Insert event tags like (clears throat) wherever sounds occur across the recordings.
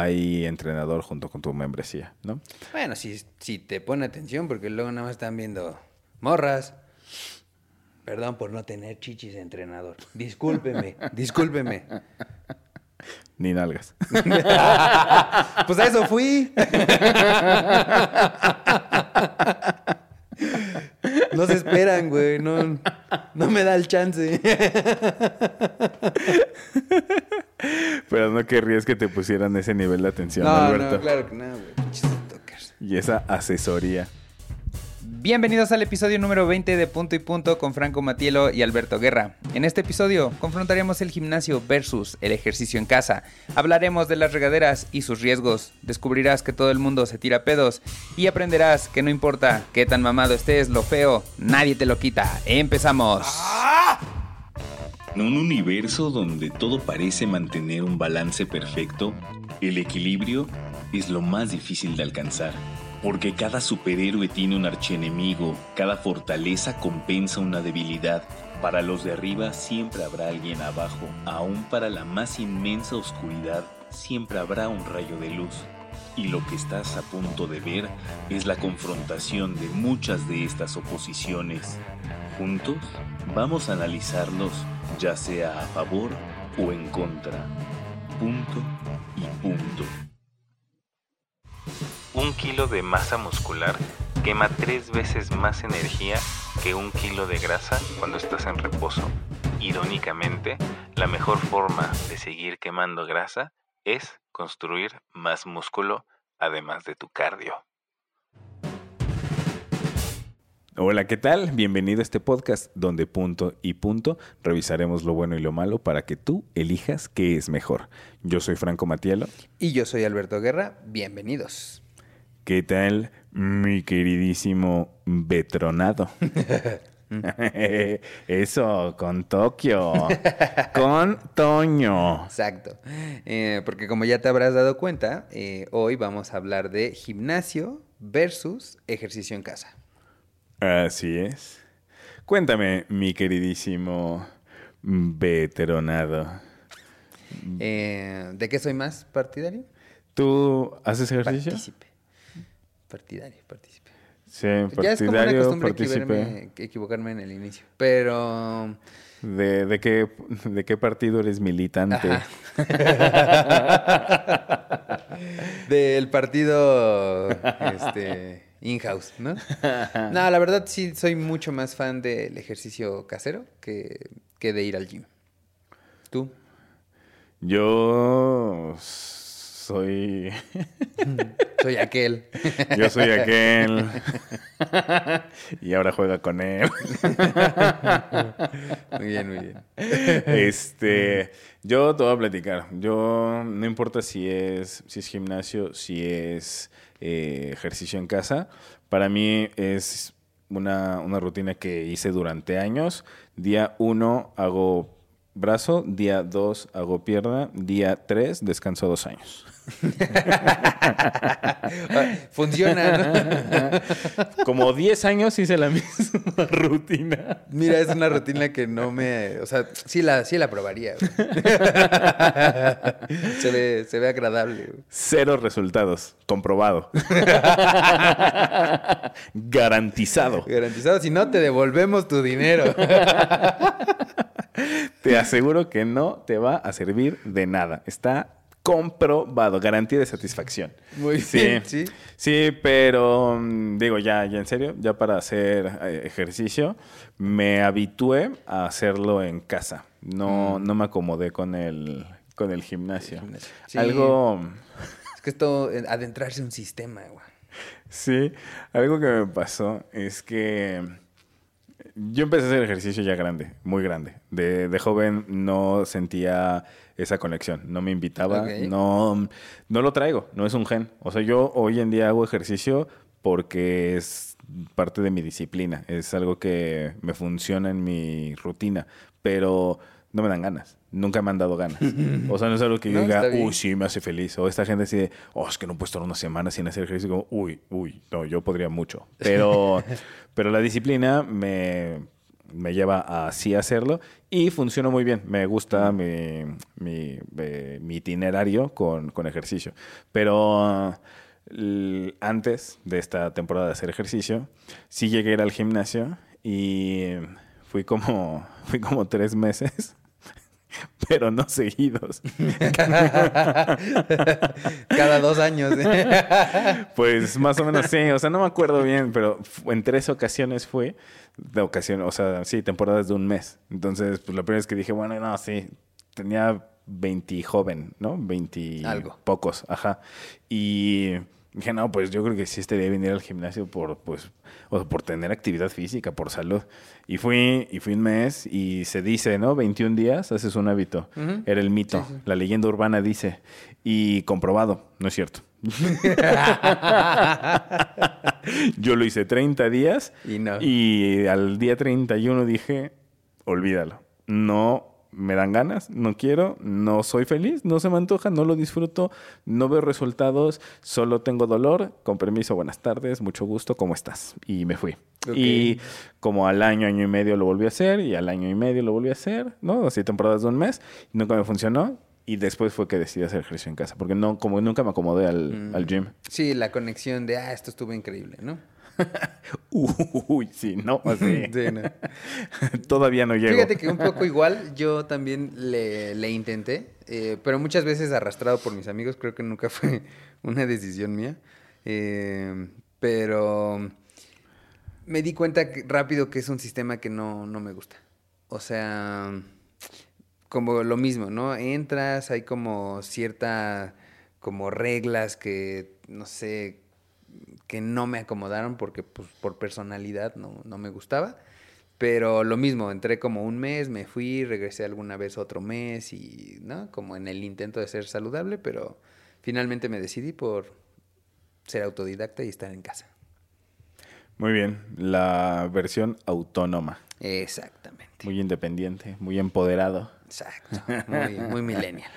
hay entrenador junto con tu membresía, ¿no? Bueno, si, si te pone atención, porque luego nada más están viendo morras. Perdón por no tener chichis de entrenador. Discúlpeme, (laughs) discúlpeme. Ni nalgas. (laughs) pues a eso fui. No se esperan, güey. No, no me da el chance. Pero no querrías que te pusieran ese nivel de atención, No, Alberto. no, claro que no, güey. Y esa asesoría. Bienvenidos al episodio número 20 de Punto y Punto con Franco Matielo y Alberto Guerra. En este episodio confrontaremos el gimnasio versus el ejercicio en casa. Hablaremos de las regaderas y sus riesgos. Descubrirás que todo el mundo se tira pedos y aprenderás que no importa qué tan mamado estés, lo feo, nadie te lo quita. Empezamos. En un universo donde todo parece mantener un balance perfecto, el equilibrio es lo más difícil de alcanzar. Porque cada superhéroe tiene un archienemigo, cada fortaleza compensa una debilidad. Para los de arriba siempre habrá alguien abajo, aún para la más inmensa oscuridad siempre habrá un rayo de luz. Y lo que estás a punto de ver es la confrontación de muchas de estas oposiciones. Juntos vamos a analizarlos, ya sea a favor o en contra. Punto y punto. Un kilo de masa muscular quema tres veces más energía que un kilo de grasa cuando estás en reposo. Irónicamente, la mejor forma de seguir quemando grasa es construir más músculo además de tu cardio. Hola, ¿qué tal? Bienvenido a este podcast donde punto y punto revisaremos lo bueno y lo malo para que tú elijas qué es mejor. Yo soy Franco Matielo. Y yo soy Alberto Guerra. Bienvenidos. ¿Qué tal, mi queridísimo Betronado? (laughs) (laughs) Eso, con Tokio. (laughs) con Toño. Exacto. Eh, porque como ya te habrás dado cuenta, eh, hoy vamos a hablar de gimnasio versus ejercicio en casa. Así es. Cuéntame, mi queridísimo Betronado. Eh, ¿De qué soy más partidario? ¿Tú haces ejercicio? Partícipe. Partidario, partícipe. Sí, Ya es como una costumbre equivocarme, equivocarme en el inicio. Pero. ¿De, de qué, ¿De qué partido eres militante? (laughs) Del partido este, in-house, ¿no? (laughs) No, la verdad sí soy mucho más fan del ejercicio casero que, que de ir al gym. ¿Tú? Yo soy. (laughs) Soy aquel. (laughs) Yo soy aquel. y ahora juega con él. (laughs) Muy bien, muy bien. Este, yo te voy a platicar. Yo no importa si es, si es gimnasio, si es eh, ejercicio en casa. Para mí es una, una rutina que hice durante años. Día uno hago brazo, día dos hago pierna, día tres descanso dos años. (laughs) Funciona, ¿no? (laughs) Como 10 años hice la (laughs) misma rutina. Mira, es una rutina que no me... O sea, sí la, sí la probaría. Se ve, se ve agradable. Cero resultados. Comprobado. Garantizado. Garantizado. Si no, te devolvemos tu dinero. Te aseguro que no te va a servir de nada. Está comprobado. Garantía de satisfacción. Muy Sí, bien, sí. sí, pero mm, digo, ya, ya en serio, ya para hacer eh, ejercicio, me habitué a hacerlo en casa. No, no me acomodé con el, con el gimnasio. Mm. gimnasio. Sí. Algo, Es que esto, eh, adentrarse en un sistema, güey. sí, algo que me pasó es que yo empecé a hacer ejercicio ya grande, muy grande. De, de joven no sentía esa conexión, no me invitaba, no, no lo traigo, no es un gen. O sea, yo hoy en día hago ejercicio porque es parte de mi disciplina, es algo que me funciona en mi rutina, pero no me dan ganas. Nunca me han dado ganas. (laughs) O sea, no es algo que yo No, diga, uy, sí, me hace feliz. O esta gente así de, oh, es que no puedo estar una semana sin hacer ejercicio. Como, uy, uy, no, yo podría mucho. Pero, (laughs) pero la disciplina me, me lleva a así hacerlo y funciona muy bien. Me gusta mi, mi, eh, mi itinerario con, con ejercicio. Pero l- antes de esta temporada de hacer ejercicio, sí llegué a ir al gimnasio y fui como, (laughs) fui como tres meses, (laughs) pero no seguidos. (laughs) Cada dos años. ¿eh? (laughs) Pues más o menos sí, o sea, no me acuerdo bien, pero en tres ocasiones fue, de ocasión, o sea, sí, temporadas de un mes. Entonces, pues la primera vez que dije, bueno, no, sí, tenía 20 joven, ¿no? 20 Algo. pocos, ajá. Y dije, no, pues yo creo que sí estaría bien ir al gimnasio por, pues, o por tener actividad física, por salud. Y fui, y fui un mes y se dice, ¿no? 21 días haces un hábito. Era el mito, la leyenda urbana dice. Y comprobado, no es cierto. (laughs) Yo lo hice 30 días Y no. y al día 31 dije, olvídalo. No me dan ganas, no quiero, no soy feliz, no se me antoja, no lo disfruto, no veo resultados, solo tengo dolor. Con permiso, buenas tardes, mucho gusto, ¿cómo estás? Y me fui. Y como al año, año y medio lo volví a hacer y al año y medio lo volví a hacer, ¿no? Así temporadas de un mes, nunca me funcionó. Y después fue que decidí hacer ejercicio en casa, porque no, como nunca me acomodé al, Mm. al gym. Sí, la conexión de, ah, esto estuvo increíble, ¿no? (laughs) Uy, sí, no, (laughs) así. Sí, no. (laughs) Todavía no llego. Fíjate que un poco igual yo también le, le intenté, eh, pero muchas veces arrastrado por mis amigos, creo que nunca fue una decisión mía. Eh, pero me di cuenta rápido que es un sistema que no, no me gusta. O sea, como lo mismo, ¿no? Entras, hay como cierta, como reglas que, no sé, que no me acomodaron porque pues, por personalidad no, no me gustaba. Pero lo mismo, entré como un mes, me fui, regresé alguna vez otro mes y, ¿no? Como en el intento de ser saludable, pero finalmente me decidí por ser autodidacta y estar en casa. Muy bien, la versión autónoma, Exactamente. muy independiente, muy empoderado. Exacto. Muy, muy millennial.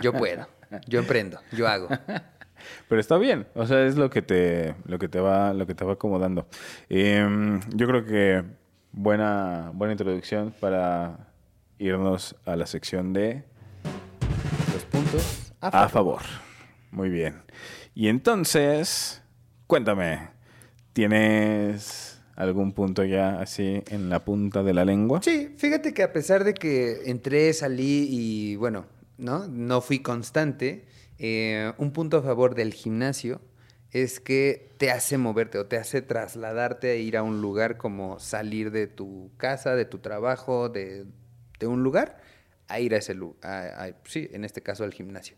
Yo puedo. Yo emprendo. Yo hago. Pero está bien, o sea, es lo que te, lo que te va, lo que te va acomodando. Em, yo creo que buena, buena introducción para irnos a la sección de Los puntos a a favor. favor. Muy bien. Y entonces, cuéntame, ¿tienes algún punto ya así en la punta de la lengua? Sí, fíjate que a pesar de que entré, salí y bueno, ¿no? No fui constante, eh, un punto a favor del gimnasio es que te hace moverte o te hace trasladarte a ir a un lugar como salir de tu casa, de tu trabajo, de, de un lugar, a ir a ese lugar, sí, en este caso al gimnasio.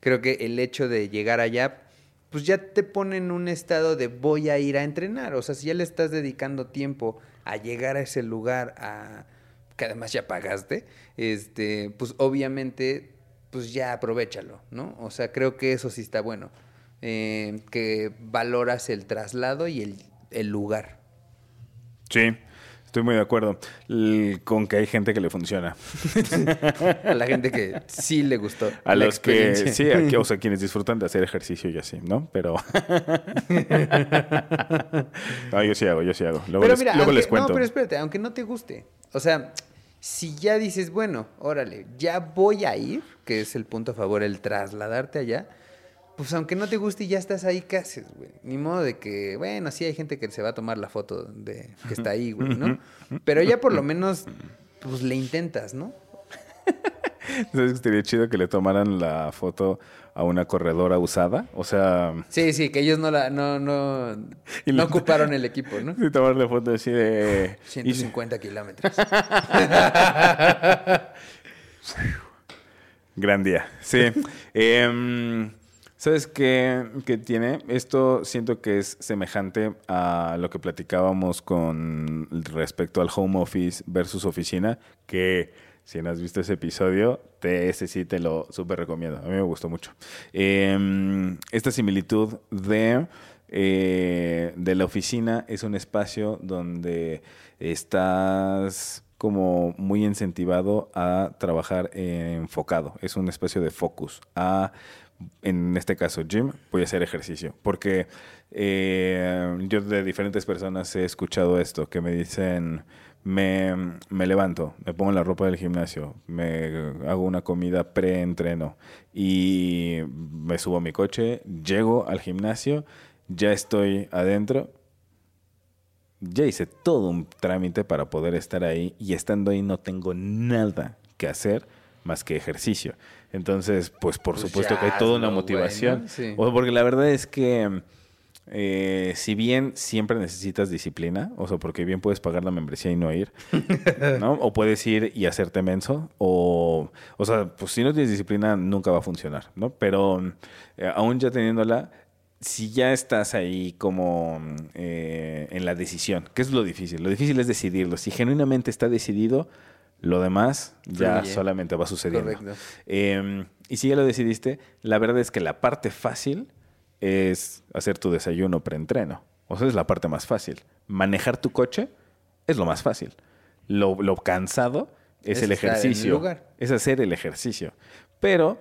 Creo que el hecho de llegar allá, pues ya te pone en un estado de voy a ir a entrenar. O sea, si ya le estás dedicando tiempo a llegar a ese lugar, a que además ya pagaste, este, pues obviamente, pues ya aprovechalo, ¿no? O sea, creo que eso sí está bueno. Eh, que valoras el traslado y el, el lugar. Sí, estoy muy de acuerdo con que hay gente que le funciona. (laughs) A la gente que sí le gustó. A los que, sí, a que- o sea, quienes disfrutan de hacer ejercicio y así, ¿no? Pero... (laughs) no, yo sí hago, yo sí hago. Luego, pero les, mira, luego aunque- les cuento. No, pero espérate, aunque no te guste. O sea, si ya dices, bueno, órale, ya voy a ir, que es el punto a favor, el trasladarte allá, pues aunque no te guste y ya estás ahí, ¿qué haces, güey? Ni modo de que, bueno, sí hay gente que se va a tomar la foto de que está ahí, güey, ¿no? Pero ya por lo menos, pues le intentas, ¿no? (laughs) ¿Sabes que estaría chido que le tomaran la foto a una corredora usada? O sea... Sí, sí, que ellos no la, no, no, (laughs) Y no ocuparon el equipo, ¿no? Sí, tomarle foto así de... y- 150 kilómetros. (laughs) Gran día, sí. Em, ¿Sabes qué, qué tiene? Esto siento que es semejante a lo que platicábamos con respecto al home office versus oficina, que si no has visto ese episodio, te, ese sí te lo súper recomiendo. A mí me gustó mucho. Em, esta similitud de, eh, de la oficina es un espacio donde estás como muy incentivado a trabajar enfocado. Es un espacio de focus. A, en este caso, gym, voy a hacer ejercicio. Porque eh, yo de diferentes personas he escuchado esto, que me dicen, me, me levanto, me pongo la ropa del gimnasio, me hago una comida pre-entreno y me subo a mi coche, llego al gimnasio, ya estoy adentro, ya hice todo un trámite para poder estar ahí y estando ahí no tengo nada que hacer más que ejercicio. Entonces, pues por Pues supuesto ya que hay toda una motivación. O porque la verdad es que eh, si bien siempre necesitas disciplina, o sea, porque bien puedes pagar la membresía y no ir, (laughs) ¿no? O puedes ir y hacerte menso, o, o sea, pues si no tienes disciplina nunca va a funcionar, ¿no? Pero eh, aún ya teniéndola, si ya estás ahí como eh, en la decisión, ¿qué es lo difícil? Lo difícil es decidirlo. Si genuinamente está decidido, lo demás ya Fluye. solamente va sucediendo. Correcto. Eh, y si ya lo decidiste, la verdad es que la parte fácil es hacer tu desayuno preentreno. O sea, es la parte más fácil. Manejar tu coche es lo más fácil. Lo, lo cansado es, Es el ejercicio. lugar. Es hacer el ejercicio. Pero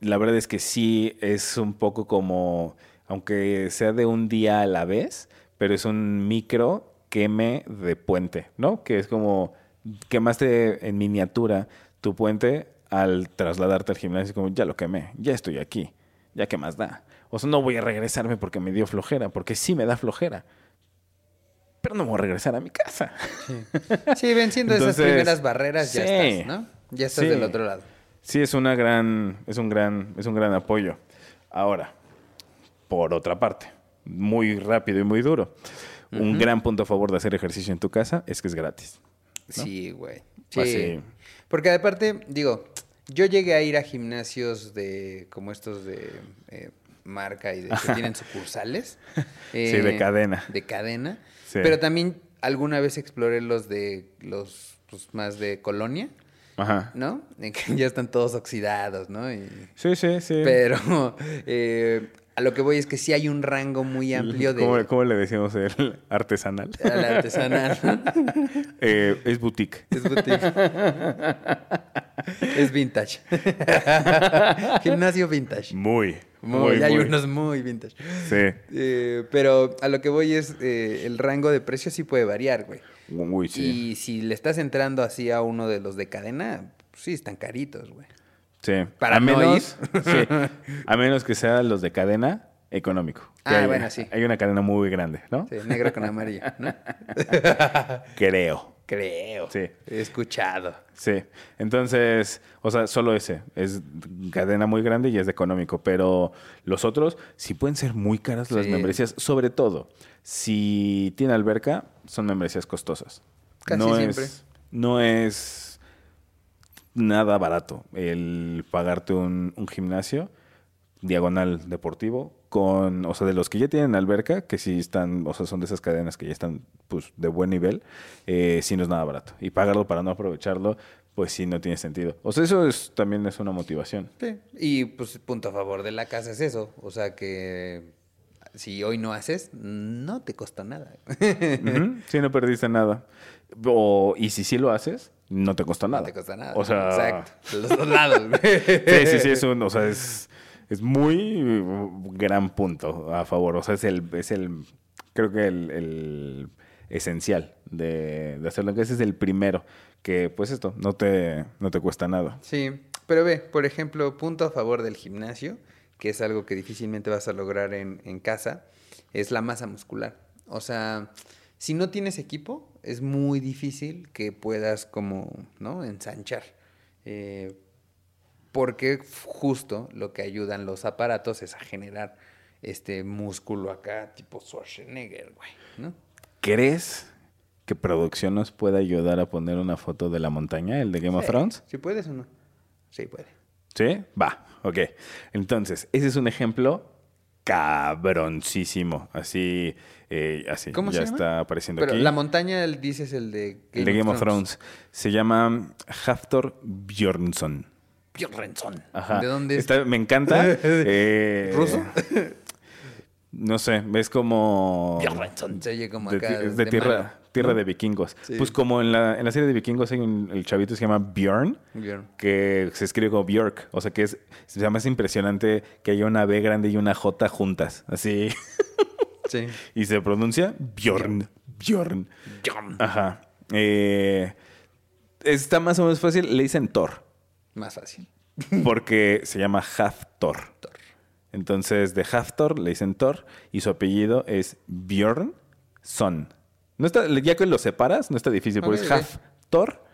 la verdad es que sí es un poco como, aunque sea de un día a la vez, pero es un micro queme de puente, ¿no? Que es como quemaste en miniatura tu puente al trasladarte al gimnasio, como ya lo quemé, ya estoy aquí, ya qué más da. O sea, no voy a regresarme porque me dio flojera, porque sí me da flojera. Pero no voy a regresar a mi casa. Sí, venciendo esas primeras barreras ya estás, ¿no? Ya estás Sí. del otro lado. Sí, es una gran, es un gran, es un gran apoyo. Ahora, por otra parte, muy rápido y muy duro. Un gran punto a favor de hacer ejercicio en tu casa es que es gratis. Sí, güey. Sí. Así. Porque aparte, digo, yo llegué a ir a gimnasios de como estos de eh, marca y de que (laughs) tienen sucursales. Sí, de cadena. De cadena. Sí. Pero también alguna vez exploré los de los pues, más de colonia, Ajá. ¿no? (laughs) En que ya están todos oxidados, ¿no? Y- Sí, sí, sí. pero (laughs) eh, a lo que voy es que sí hay un rango muy (laughs) amplio de ¿Cómo, cómo le decimos el (laughs) artesanal? al artesanal. (laughs) Eh, es boutique. Es boutique. es vintage. Gimnasio vintage. Muy, Muy, muy, hay muy. unos muy vintage. Sí. Eh, pero a lo que voy es, eh, el rango de precios sí puede variar, güey. Uy, sí. Y si le estás entrando así a uno de los de cadena, pues sí, están caritos, güey. Sí. Para a no menos, sí, (laughs) a menos que sean los de cadena económico. Ah, hay- bueno, sí. Hay una cadena muy grande, ¿no? Sí, negro con amarillo, ¿no? (laughs) Creo. Creo. Sí. He escuchado. Sí. Entonces, o sea, solo ese. Es cadena muy grande y es de económico. Pero los otros sí pueden ser muy caras las Sí. membresías. Sobre todo, si tiene alberca, son membresías costosas. Casi no siempre. Es, no es nada barato el pagarte un, un gimnasio diagonal deportivo con, o sea, de los que ya tienen alberca, que sí están, o sea, son de esas cadenas que ya están, pues, de buen nivel, eh, sí no es nada barato. Y pagarlo para no aprovecharlo, pues sí no tiene sentido. O sea, eso es, también es una motivación. Sí. Y pues punto a favor de la casa es eso. O sea que si hoy no haces, no te costó nada. Ujú, (laughs) Sí, no perdiste nada. O, y si sí lo haces, no te costó nada. No te cuesta nada. O sea, Exacto. Los dos lados. Sí, sí, sí, es un, o sea, es, es muy uh, gran punto a favor. O sea, es el, es el, creo que el, el esencial de, de hacerlo, ese es el primero, que pues esto, no te, no te cuesta nada. Sí, pero ve, por ejemplo, punto a favor del gimnasio, que es algo que difícilmente vas a lograr en, en casa, es la masa muscular. O sea, si no tienes equipo, es muy difícil que puedas como, ¿no? Ensanchar. Eh, porque justo lo que ayudan los aparatos es a generar este músculo acá, tipo Schwarzenegger, güey, ¿no? ¿Crees que producción nos puede ayudar a poner una foto de la montaña, el de Game of. Thrones? ¿Sí puedes o no? Sí, puede. ¿Sí? Va, ok. Entonces, ese es un ejemplo cabroncísimo. Así, eh, así. ¿Cómo ya se llama? está apareciendo Pero aquí. la montaña, el- dices el de el de Game of Thrones. Se llama Haftor Bjornsson. Bjornsson. Ajá. ¿De dónde es? Está- me encanta. (laughs) eh, ¿Ruso? No sé, ves como... Bjornsson. Se oye como de, acá. ti- es de tierra, malo. Tierra de vikingos. Sí. Pues como en la, en la serie de vikingos hay un, el chavito que se llama Bjorn, Bjorn. que se escribe como Bjork. O sea que es, se llama es impresionante que haya una B grande y una J juntas. Así. Sí. (laughs) y se pronuncia Bjorn. Bjorn. Bjorn. Ajá. Eh, está más o menos fácil. Le dicen Thor. Más fácil. (laughs) Porque se llama Hafthor. Thor. Entonces, de Hafthor le dicen Thor. Y su apellido es Bjorn Son. No está, ya que lo separas, no está difícil, porque Ok, es ok. Hafthor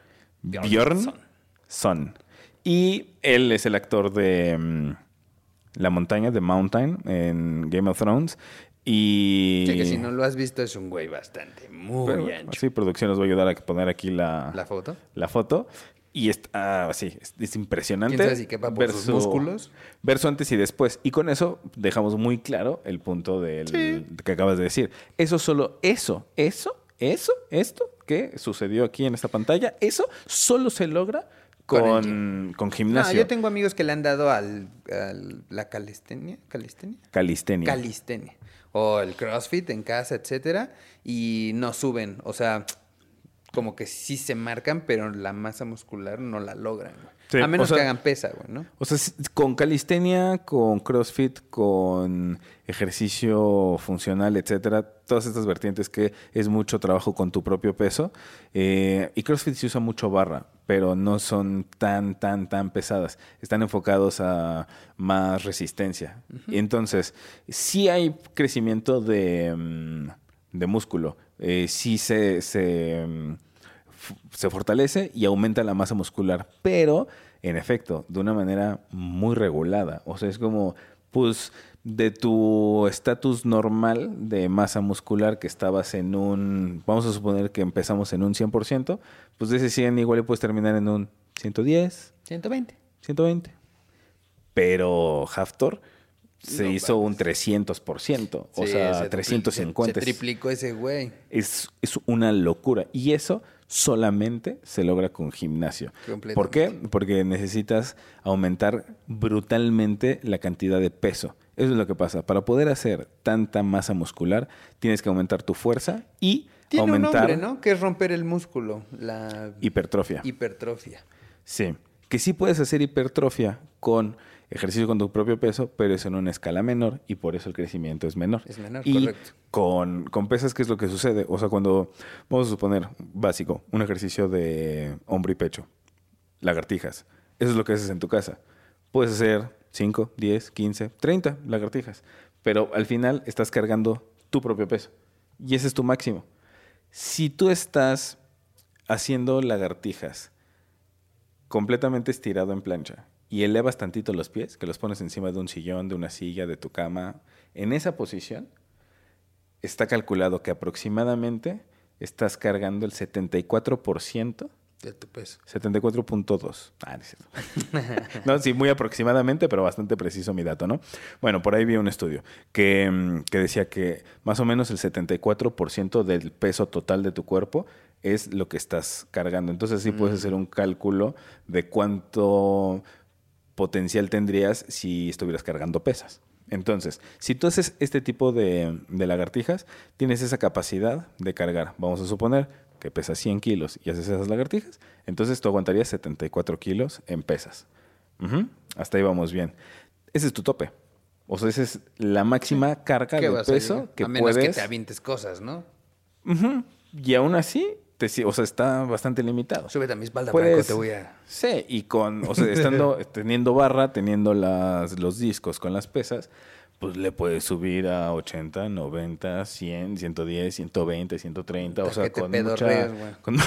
Bjorn. Son. Y él es el actor de mm, La Montaña, de Mountain, en Game of Thrones. Y. Sí, que si no lo has visto es un güey bastante, muy Pero ancho. Sí, producción nos va a ayudar a poner aquí la, ¿La foto? la foto. Y está, ah, sí, es, es impresionante. ¿Quién sabe si quepa por sus músculos? Ver su antes y después. Y con eso dejamos muy claro el punto del que acabas de decir. Eso solo, eso, eso, eso, esto que sucedió aquí en esta pantalla, eso solo se logra Con con, con No, gimnasio. yo tengo amigos que le han dado al, al- la calistenia, calistenia, Calistenia. calistenia o el CrossFit en casa, etcétera, y no suben, o sea, como que sí se marcan, pero la masa muscular no la logran. güey. Sí, a menos o sea- que hagan pesa, güey, ¿no? O sea, con calistenia, con CrossFit, con ejercicio funcional, etcétera, todas estas vertientes que es mucho trabajo con tu propio peso. eh, y CrossFit se usa mucho barra, pero no son tan, tan, tan pesadas. Están enfocados a más resistencia. Y entonces, sí hay crecimiento de, mm, de músculo. Eh, sí se, se, mm, se fortalece y aumenta la masa muscular, pero en efecto, de una manera muy regulada. O sea, es como, pues, de tu estatus normal de masa muscular que estabas en un, vamos a suponer que empezamos en un 100%, pues de ese 100 igual puedes terminar en un 110, 120. 120. Pero Haftor se No hizo un mames. 300%, o Sí, sea, se dupli- 350. Se, triplicó ese güey. Es, es una locura. Y eso solamente se logra con gimnasio. ¿Por qué? Porque necesitas aumentar brutalmente la cantidad de peso. Eso es lo que pasa. Para poder hacer tanta masa muscular, tienes que aumentar tu fuerza y Tiene aumentar un nombre, ¿no? Que es romper el músculo, la hipertrofia. hipertrofia. Sí. Que sí puedes hacer hipertrofia con ejercicio con tu propio peso, pero es en una escala menor y por eso el crecimiento es menor. Es menor, y correcto. Con, con pesas, ¿qué es lo que sucede? O sea, cuando, vamos a suponer, básico, un ejercicio de hombro y pecho, lagartijas. Eso es lo que haces en tu casa. Puedes hacer 5, 10, 15, 30 lagartijas, pero al final estás cargando tu propio peso y ese es tu máximo. Si tú estás haciendo lagartijas completamente estirado en plancha y elevas tantito los pies, que los pones encima de un sillón, de una silla, de tu cama, en esa posición, está calculado que aproximadamente estás cargando el 74%, De tu peso. 74.2. Ah, no es cierto. (laughs) no, sí, muy aproximadamente, pero bastante preciso mi dato, ¿no? Bueno, por ahí vi un estudio que, mm, que decía que más o menos el 74% del peso total de tu cuerpo es lo que estás cargando. Entonces sí puedes hacer un cálculo de cuánto potencial tendrías si estuvieras cargando pesas. Entonces, si tú haces este tipo de, de lagartijas, tienes esa capacidad de cargar. Vamos a suponer que pesas 100 kilos y haces esas lagartijas, entonces tú aguantarías 74 kilos en pesas. Hasta ahí vamos bien. Ese es tu tope. O sea, esa es la máxima carga ¿Qué de a peso llegar? que a menos puedes. que te avientes cosas, ¿no? Y aún así, te, o sea, está bastante limitado. Súbete a mi espalda, Puedes- Franco, te voy a... Sí, y con, o sea, estando, (laughs) teniendo barra, teniendo las, los discos con las pesas, pues le puedes subir a 80, 90, 100, 110, 120, 130, o sea, con mucha... güey. con- (laughs)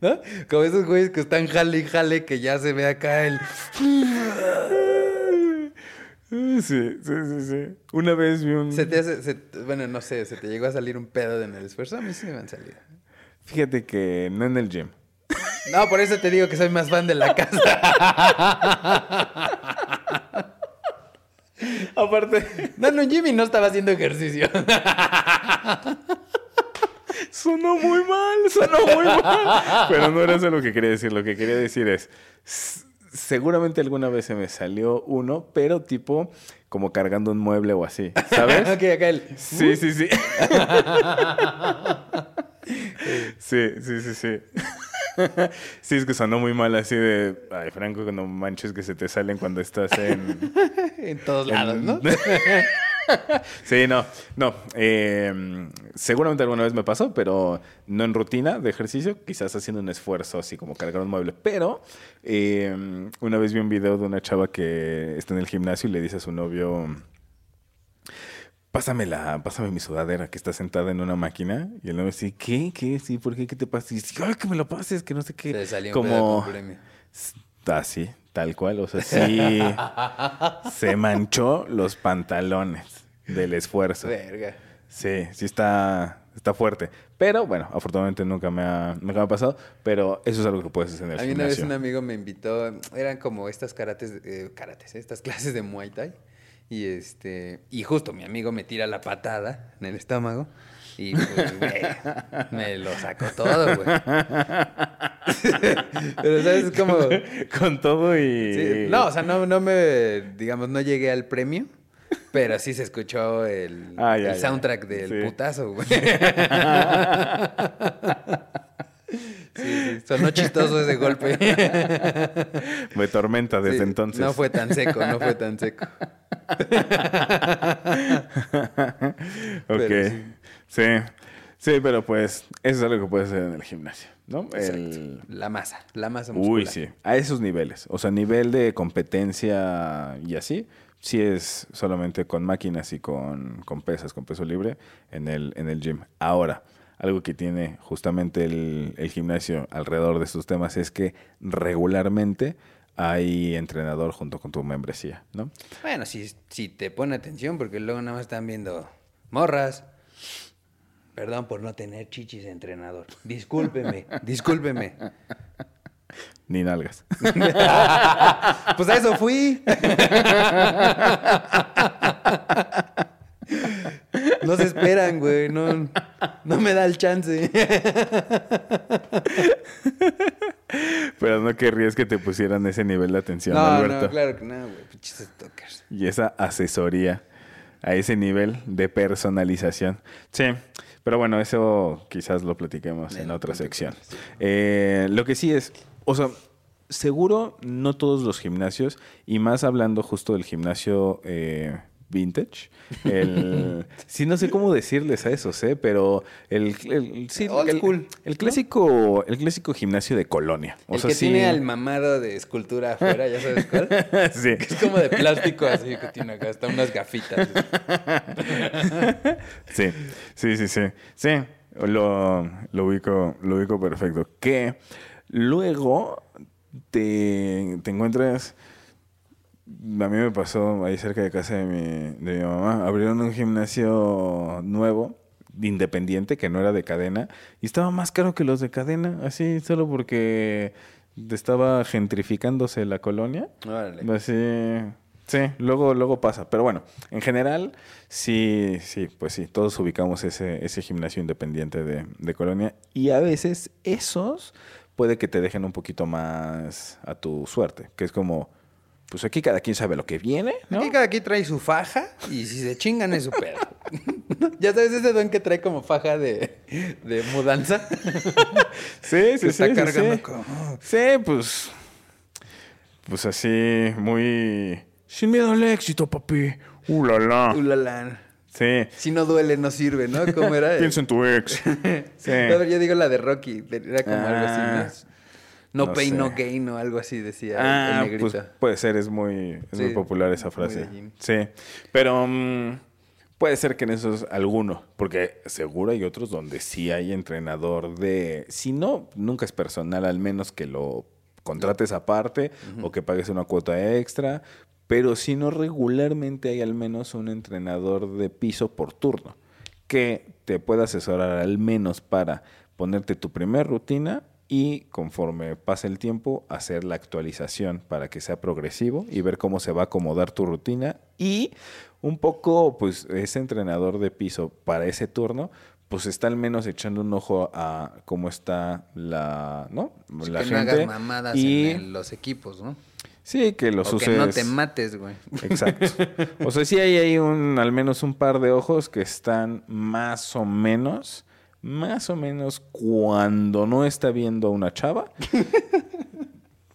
¿No? Como esos güeyes que están jale y jale que ya se ve acá el... (laughs) Sí, sí, sí, sí. Una vez vi un... Se te hace, se- bueno, no sé, se te llegó a salir un pedo en el esfuerzo. A mí sí me han salido. Fíjate que no en el gym. No, por eso te digo que soy más fan de la casa. Aparte, No, no, Jimmy no estaba haciendo ejercicio. sonó muy mal, sonó muy mal. Pero no era eso lo que quería decir. Lo que quería decir es, seguramente alguna vez se me salió uno, pero tipo como cargando un mueble o así, ¿sabes? (laughs) ok, acá el... Sí, (laughs) sí, sí. sí, sí, sí, (laughs) sí. Sí, es que sonó muy mal así de, ay, Franco, no manches que se te salen cuando estás en... En todos en- lados, ¿no? (laughs) Sí, no, no. eh, seguramente alguna vez me pasó, pero no en rutina de ejercicio, quizás haciendo un esfuerzo así como cargar un mueble. Pero eh, una vez vi un video de una chava que está en el gimnasio y le dice a su novio, pásame la, pásame mi sudadera que está sentada en una máquina. Y el novio dice, ¿qué? ¿Qué? Sí, ¿por qué? ¿Qué te pasa? Y dice, ay, que me lo pases, que no sé qué. Se salió un como así, tal cual. O sea, (laughs) sí se manchó los pantalones del esfuerzo. Verga. Sí, sí está, está fuerte. Pero bueno, afortunadamente nunca me, ha, nunca me ha pasado. Pero eso es algo que puedes hacer en el A mí una vez un amigo me invitó, eran como estas karates, eh, karates, ¿eh? estas clases de Muay Thai. Y este, y justo mi amigo me tira la patada en el estómago. Y pues, güey, me lo sacó todo, güey. (laughs) Pero, ¿sabes? Es como... Con todo y... sí, no, o sea, no, no me, digamos, no llegué al premio. Pero sí se escuchó el, Ah, ya, el ya. soundtrack del Sí. putazo, güey. (laughs) Sí, sí, sonó chistoso ese golpe. Me tormenta desde Sí, entonces. No fue tan seco, no fue tan seco. (laughs) ok. Sí. sí. pero pues eso es algo que puedes hacer en el gimnasio, ¿no? El- La masa, la masa Uy, muscular. sí. A esos niveles. O sea, nivel de competencia y así, sí es solamente con máquinas y con, con pesas, con peso libre en el, en el gym. Ahora, algo que tiene justamente el, el gimnasio alrededor de estos temas es que regularmente hay entrenador junto con tu membresía, ¿no? Bueno, si, si te pone atención, porque luego nada más están viendo morras. Perdón por no tener chichis de entrenador. Discúlpeme, (laughs) discúlpeme. Ni nalgas. (laughs) Pues a eso fui. No se esperan, güey. No, no me da el chance. Pero no querrías que te pusieran ese nivel de atención, No, Alberto. no, claro que no, güey. Pinches stalkers. y esa asesoría a ese nivel de personalización. Sí, pero bueno, eso quizás lo platiquemos en En otra sección. sí. Eh, lo que sí es, o sea, seguro no todos los gimnasios, y más hablando justo del gimnasio eh, vintage, el, (laughs) sí no sé cómo decirles a esos, ¿eh? pero el, el- sí, Old el- school, el clásico, el clásico gimnasio de colonia. O el sea, que sí- tiene al mamado de escultura afuera, ¿ya sabes cuál? (laughs) sí. Que es como de plástico así que tiene acá, hasta unas gafitas. (laughs) Sí, sí, sí, sí. Sí, lo, lo, ubico, lo ubico perfecto. Que luego te, te encuentras... A mí me pasó ahí cerca de casa de mi, de mi mamá. Abrieron un gimnasio nuevo, independiente, que no era de cadena. Y estaba más caro que los de cadena, así, solo porque estaba gentrificándose la colonia. Órale. Así, sí, luego, luego pasa. Pero bueno, en general, sí, sí, pues sí, todos ubicamos ese, ese gimnasio independiente de, de Colonia. Y a veces esos puede que te dejen un poquito más a tu suerte. Que es como, pues aquí cada quien sabe lo que viene, ¿no? Aquí cada quien trae su faja y si se chingan es su pedo. (laughs) ya sabes ese don que trae como faja de, de mudanza. (laughs) Sí, que sí, está sí, sí, cargando sí. como- Sí, pues, pues así, muy... Sin miedo al éxito, papi. Uh, la, la. Ulala. Sí. Si no duele, no sirve, ¿no? ¿Cómo era? (laughs) Piensa en tu ex. Sí. A ver, yo digo la de Rocky. Era como algo así. Ah, ¿no? No, no pain, sé. no gain o algo así decía Ah, el, negrito. pues puede ser, es muy, es muy popular esa frase. Sí, pero mm, puede ser que en esos alguno, porque seguro hay otros donde sí hay entrenador de, si no, nunca es personal, al menos que lo contrates aparte o que pagues una cuota extra, pero si no, regularmente hay al menos un entrenador de piso por turno que te pueda asesorar al menos para ponerte tu primer rutina y conforme pase el tiempo hacer la actualización para que sea progresivo y ver cómo se va a acomodar tu rutina y un poco pues ese entrenador de piso para ese turno pues está al menos echando un ojo a cómo está la no la que no gente hagas mamadas y en el- los equipos, ¿no? sí que los o uses que no te mates, güey. Exacto. O sea, sí hay ahí un, al menos un par de ojos que están más o menos, más o menos cuando no está viendo a una chava,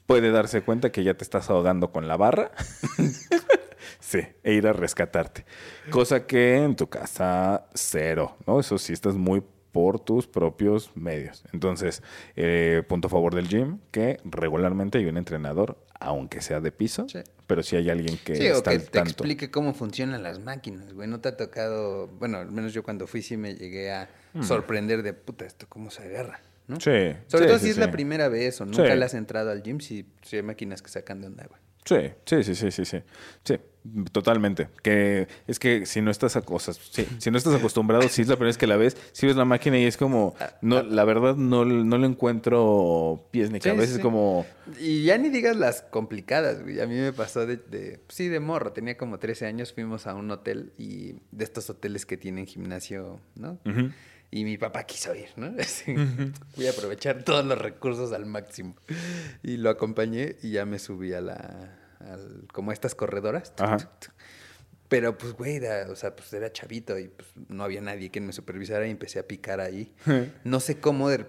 puede darse cuenta que ya te estás ahogando con la barra. (laughs) Sí, e ir a rescatarte. Cosa que en tu casa, cero, ¿no? Eso sí, estás muy por tus propios medios. Entonces, eh, punto a favor del gym, que regularmente hay un entrenador, aunque sea de piso, Sí. pero si hay alguien que Sí, o está que al te tanto. explique cómo funcionan las máquinas, güey. No te ha tocado, bueno, al menos yo cuando fui sí me llegué a sorprender de puta esto cómo se agarra, ¿no? Mm. Sí. Sobre sí, todo sí, si es sí. la primera vez o nunca Sí. le has entrado al gym, si, si hay máquinas que sacan de onda, güey. Sí, sí, sí, sí, sí, sí. Sí, totalmente. Que es que si no estás a cosas, sí, si no estás acostumbrado, si es la primera vez que la ves, si ves la máquina y es como, no, la verdad no, no le encuentro pies ni Sí, cabeza, sí. es como, Y ya ni digas las complicadas, güey. A mí me pasó de, de- sí, de morro. Tenía como 13 años, fuimos a un hotel y de estos hoteles que tienen gimnasio, ¿no? ujú, Y mi papá quiso ir, ¿no? (laughs) Así, Voy a aprovechar todos los recursos al máximo. Y lo acompañé y ya me subí a la, al- como a estas corredoras. Ajá. Pero pues, güey, era, o sea, pues era chavito y pues no había nadie que me supervisara y empecé a picar ahí. (laughs) No sé cómo de,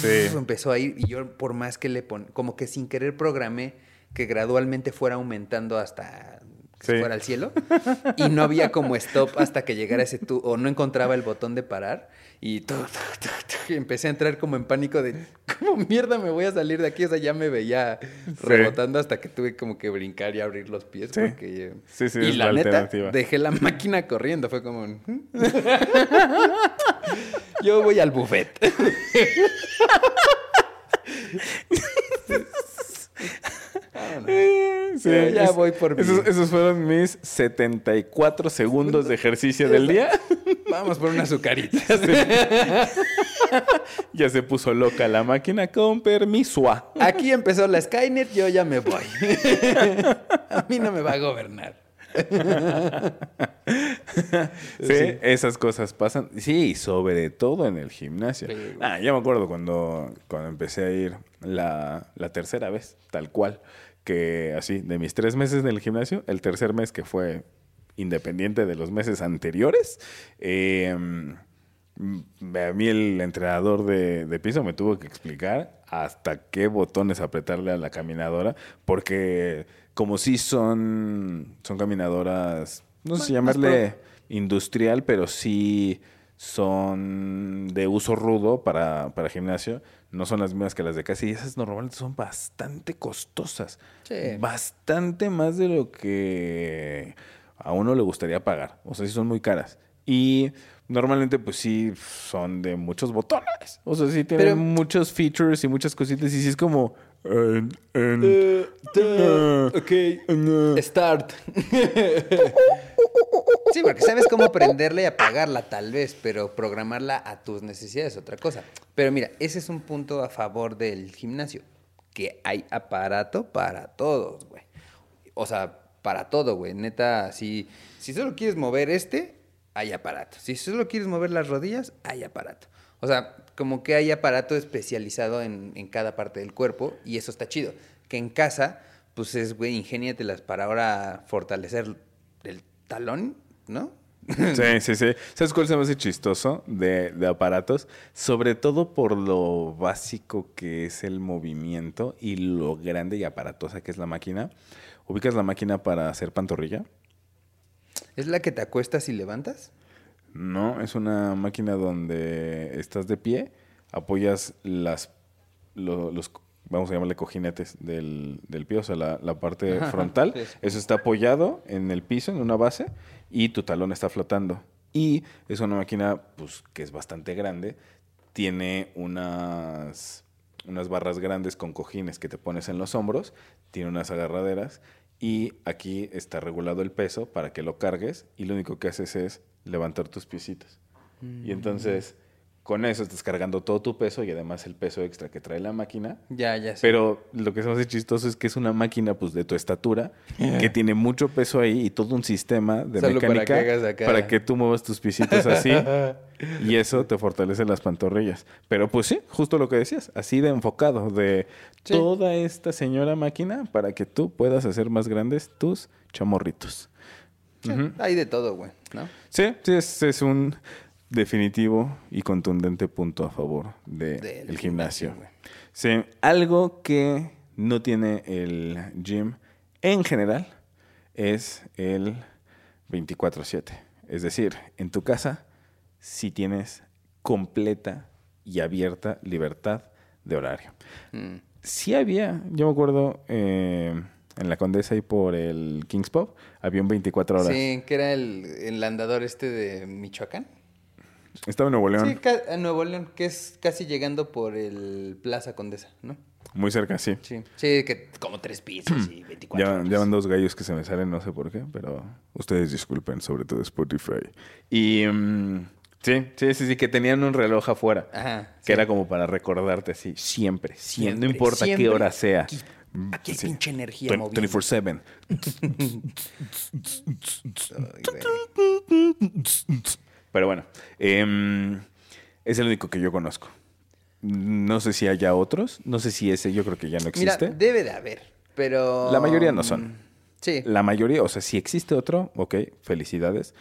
Sí. (laughs) empezó a ir y yo por más que le pon, como que sin querer programé que gradualmente fuera aumentando hasta que se fuera al cielo y no había como stop hasta que llegara ese tu o no encontraba el botón de parar y, tu, tu, tu, tu, y empecé a entrar como en pánico de cómo mierda me voy a salir de aquí, o sea, ya me veía rebotando hasta que tuve como que brincar y abrir los pies Sí. porque Sí, sí, y es la, la neta dejé la máquina corriendo, fue como "Mm". (laughs) yo voy al buffet. (laughs) Sí, Ya- ya es- voy por mí. esos, esos fueron mis 74 segundos de ejercicio del día. (laughs) Vamos por una azucarita. (laughs) Ya se puso loca la máquina con permiso. Aquí empezó la Skynet, yo ya me voy. (laughs) A mí no me va a gobernar. Sí, esas cosas pasan. Sí, sobre todo en el gimnasio. Sí, ah, ya me acuerdo cuando, cuando empecé a ir la, la tercera vez, tal cual. Que así, de mis tres meses en el gimnasio, el tercer mes que fue independiente de los meses anteriores, eh, mm, a mí el entrenador de, de piso me tuvo que explicar hasta qué botones apretarle a la caminadora, porque como si son, son caminadoras, no sé más llamarle industrial, pero sí son de uso rudo para, para gimnasio. No son las mismas que las de casa. Y esas normalmente son bastante costosas. Sí. Bastante más de lo que a uno le gustaría pagar. O sea, sí son muy caras. Y normalmente, pues sí, son de muchos botones. O sea, sí tienen Pero- muchos features y muchas cositas. Y sí es como... eh, en- eh, ok. eh, Start. (laughs) Sí, porque sabes cómo prenderla y apagarla, tal vez, pero programarla a tus necesidades es otra cosa. Pero mira, ese es un punto a favor del gimnasio, que hay aparato para todos, güey. O sea, para todo, güey. Neta, si, si solo quieres mover este, hay aparato. Si solo quieres mover las rodillas, hay aparato. O sea, como que hay aparato especializado en, en cada parte del cuerpo y eso está chido. Que en casa, pues es, güey, ingéniatelas para ahora fortalecer el talón, ¿no? (laughs) Sí, sí, sí. ¿Sabes cuál se me hace chistoso de, de aparatos? Sobre todo por lo básico que es el movimiento y lo grande y aparatosa que es la máquina. ¿Ubicas la máquina para hacer pantorrilla? ¿Es la que te acuestas y levantas? No, es una máquina donde estás de pie, apoyas las, lo- los, vamos a llamarle cojinetes del, del pie, o sea, la, la parte frontal. sí. Eso está apoyado en el piso, en una base, y tu talón está flotando. Y es una máquina, pues, que es bastante grande. Tiene unas, unas barras grandes con cojines que te pones en los hombros. Tiene unas agarraderas. Y aquí está regulado el peso para que lo cargues. Y lo único que haces es levantar tus piecitos. Y entonces, con eso estás cargando todo tu peso y además el peso extra que trae la máquina. Ya, ya sé. Pero lo que se me hace chistoso es que es una máquina pues de tu estatura (laughs) que tiene mucho peso ahí y todo un sistema de Solo para mecánica que hagas acá. para que tú muevas tus pisitos así (laughs) y eso te fortalece las pantorrillas. Pero pues sí, justo lo que decías, así de enfocado de Sí. toda esta señora máquina para que tú puedas hacer más grandes tus chamorritos. Sí. Hay de todo, güey, ¿no? Sí, sí, es, es un definitivo y contundente punto a favor del Del gimnasio. Sí, algo que no tiene el gym en general es el 24/7. Es decir, en tu casa sí tienes completa y abierta libertad de horario. Mm. Sí había, yo me acuerdo, eh, en la Condesa y por el Kings Pop, había un 24 horas. Sí, que era el, el andador este de Michoacán. Estaba en Nuevo León, Sí, ca- en Nuevo León, que es casi llegando por el Plaza Condesa, ¿no? muy cerca, sí. Sí. Sí, que como tres pisos y (clears throat) 24 Ya, horas. ya van dos gallos que se me salen, no sé por qué, pero ustedes disculpen, sobre todo Spotify. Y mm, sí, sí, sí, sí, que tenían un reloj afuera, Ajá. que sí. era como para recordarte así, siempre, siempre, Siempre, no importa siempre. qué hora sea. Aquí- hay sí. pinche energía Twen- moviendo. 24/7. Ay, güey. Pero bueno, em, es el único que yo conozco. No sé si haya otros, no sé si ese yo creo que ya no Mira, existe. debe de haber, pero... La mayoría no son. Sí. La mayoría, o sea, si existe otro, ok, felicidades.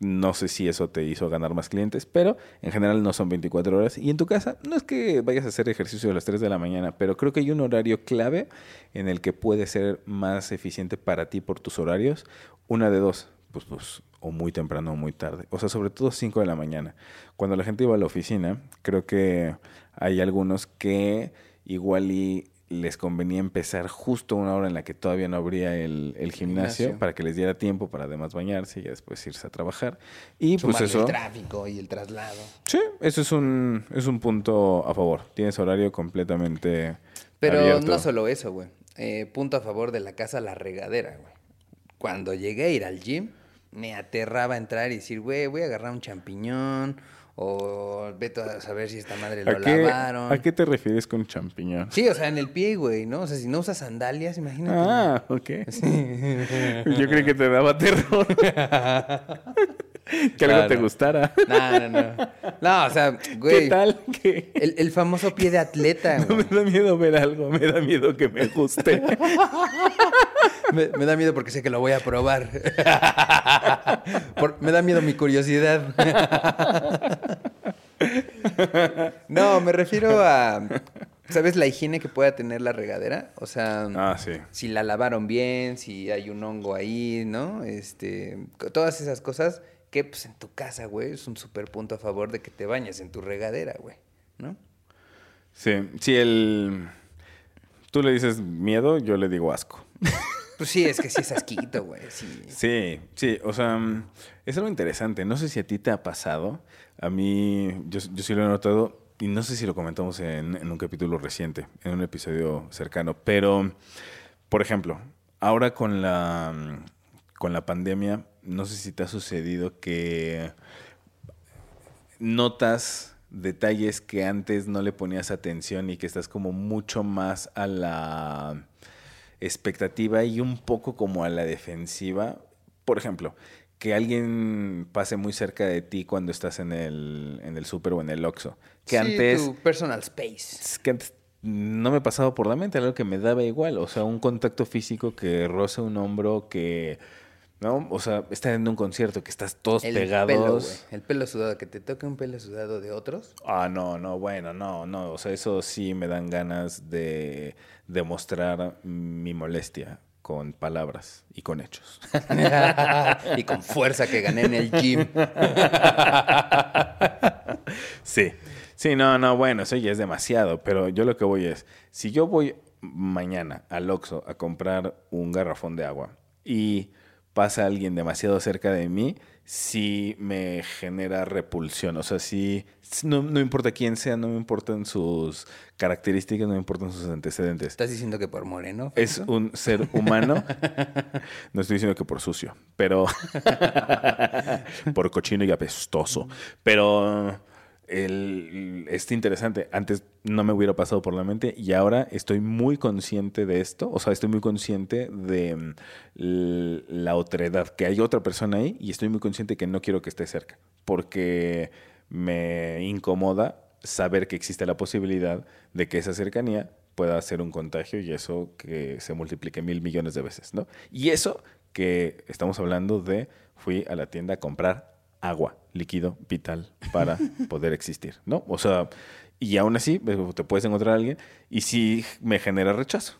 No sé si eso te hizo ganar más clientes, pero en general no son 24 horas. Y en tu casa, no es que vayas a hacer ejercicio a las 3 de la mañana, pero creo que hay un horario clave en el que puede ser más eficiente para ti por tus horarios. Una de dos, pues, pues o muy temprano o muy tarde. O sea, sobre todo 5 de la mañana. Cuando la gente iba a la oficina, creo que hay algunos que igual y les convenía empezar justo una hora en la que todavía no abría el, el gimnasio, Gimnasio. para que les diera tiempo para además bañarse y después irse a trabajar. Y pues eso... el tráfico y el traslado. Sí, eso es un, es un punto a favor. Tienes horario completamente Pero abierto. no solo eso, güey. Eh, punto a favor de la casa, la regadera, güey. Cuando llegué a ir al gym, me aterraba entrar y decir, güey, voy a agarrar un champiñón o vete a saber si esta madre lo ¿A qué, lavaron. ¿A qué te refieres con champiñón? Sí, o sea, en el pie, güey, ¿no? O sea, si no usas sandalias, imagínate. Ah, (laughs) ok. Yo creí que te daba terror. (laughs) que algo te gustara. No, no, no. No, o sea, güey. ¿Qué tal? que El, el famoso pie de atleta, (laughs) No güey. me da miedo ver algo, me da miedo que me guste. Me, me da miedo porque sé que lo voy a probar. (laughs) Por- me da miedo mi curiosidad. no, me refiero a. ¿Sabes la higiene que pueda tener la regadera? O sea, ah, sí. si la lavaron bien, si hay un hongo ahí, ¿no? Este, todas esas cosas que pues en tu casa, güey, es un súper punto a favor de que te bañes en tu regadera, güey, ¿no? Sí, sí, el... Tú le dices miedo, yo le digo asco. (laughs) Pues sí, es que sí es asquito, güey, sí. Sí, o sea, mm, es algo interesante. No sé si a ti te ha pasado. A mí, yo, yo sí lo he notado y no sé si lo comentamos en, en un capítulo reciente, en un episodio cercano, pero, por ejemplo, ahora con la, mm, con la pandemia, no sé si te ha sucedido que notas detalles que antes no le ponías atención y que estás como mucho más a la expectativa y un poco como a la defensiva. Por ejemplo, que alguien pase muy cerca de ti cuando estás en el, en el súper o en el Oxxo. Que Sí, antes, tu personal space. que antes no me pasaba por la mente, algo que me daba igual. O sea, un contacto físico que roce un hombro, que... ¿No? O sea, estar en un concierto que estás todos El pegados. pelo. El pelo sudado, que te toque un pelo sudado de otros. Ah, no, no, bueno, no, no. O sea, eso sí me dan ganas de demostrar mi molestia con palabras y con hechos. (laughs) y con fuerza que gané en el gym. (laughs) Sí, sí, no, no, bueno, eso ya es demasiado, pero yo lo que voy es, si yo voy mañana al Oxxo a comprar un garrafón de agua y pasa alguien demasiado cerca de mí, sí me genera repulsión, o sea, sí, no, no importa quién sea, no me importan sus características, no me importan sus antecedentes. ¿Estás diciendo que por moreno? Es un ser humano. (laughs) No estoy diciendo que por sucio, pero (laughs) por cochino y apestoso. Pero el, es interesante. Antes no me hubiera pasado por la mente y ahora estoy muy consciente de esto. O sea, estoy muy consciente de mm, la otredad, que hay otra persona ahí y estoy muy consciente que no quiero que esté cerca porque me incomoda saber que existe la posibilidad de que esa cercanía pueda ser un contagio y eso que se multiplique mil millones de veces, ¿no? Y eso que estamos hablando de fui a la tienda a comprar agua, líquido vital para (laughs) poder existir, ¿no? O sea, y aún así eh, te puedes encontrar a alguien y sí me genera rechazo.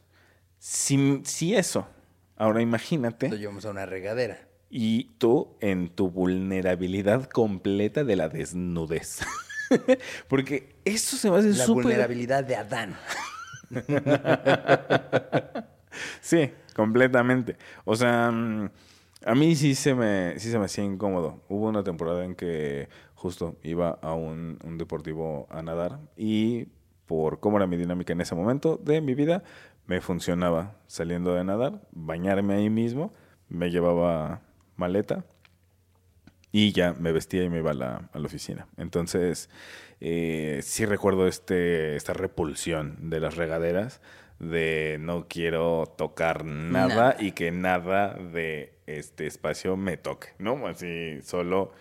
Si, si eso Ahora Lo imagínate llevamos a una regadera. y tú en tu vulnerabilidad completa de la desnudez. (laughs) Porque eso se me hace La súper... vulnerabilidad de Adán. (laughs) Sí, completamente. O sea, mm, a mí sí se me, sí se me hacía incómodo. Hubo una temporada en que justo iba a un, un deportivo a nadar y por cómo era mi dinámica en ese momento de mi vida, me funcionaba saliendo de nadar, bañarme ahí mismo, me llevaba maleta y ya me vestía y me iba a la, a la oficina. Entonces, eh, sí recuerdo este, esta repulsión de las regaderas, de no quiero tocar nada, Nada. y que nada de este espacio me toque, ¿no? Así solo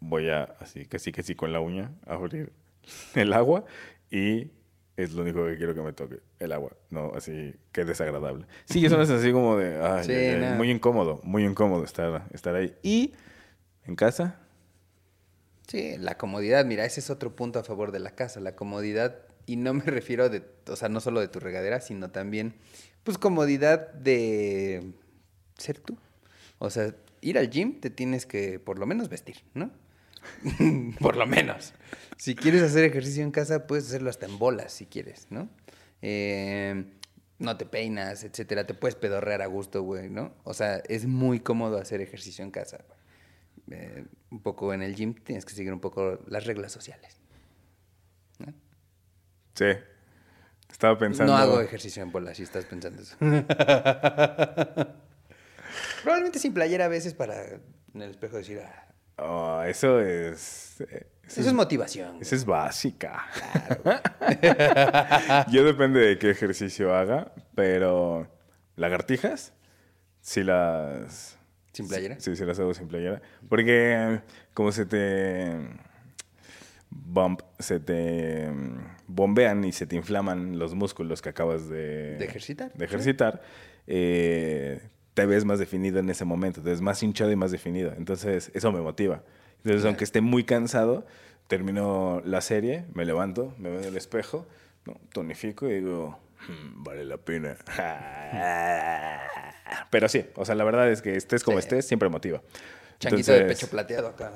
voy a, así que sí que sí con la uña, a abrir (laughs) el agua y es lo único que quiero que me toque, el agua, ¿no? Así que desagradable. Sí, eso es así como de, ay, Sí, ay, ay, no. muy incómodo, muy incómodo estar, estar ahí. Y en casa, Sí, la comodidad, mira, ese es otro punto a favor de la casa, la comodidad, y no me (laughs) refiero de, o sea, no solo de tu regadera, sino también, pues, comodidad de ser tú. O sea, ir al gym te tienes que, por lo menos, vestir, ¿no? (laughs) por lo menos. Si quieres hacer ejercicio en casa, puedes hacerlo hasta en bolas, si quieres, ¿no? Eh, no te peinas, etcétera, te puedes pedorrear a gusto, güey, ¿no? O sea, es muy cómodo hacer ejercicio en casa, güey eh, un poco en el gym tienes que seguir un poco las reglas sociales. ¿no? sí, estaba pensando... No hago ejercicio en bola, si estás pensando eso. (laughs) Probablemente sin playera a veces para en el espejo decir, ah, Oh, eso es... eh, eso es motivación. Esa es básica. (laughs) Yo depende de qué ejercicio haga, pero lagartijas, sí las... ¿Sin playera? Sí, sí las hago sin playera. Porque eh, como se te... Bump, se te mm, bombean y se te inflaman los músculos que acabas de... De ejercitar, De ejercitar. eh, te ves más definido en ese momento, te ves más hinchado y más definido. Entonces, eso me motiva. Entonces, aunque esté muy cansado, termino la serie, me levanto, me veo en el espejo, ¿no? tonifico y digo, "Hmm, vale la pena. (laughs) Pero sí, o sea, la verdad es que estés como Sí. estés, siempre motiva. Changuito de Entonces, pecho plateado acá.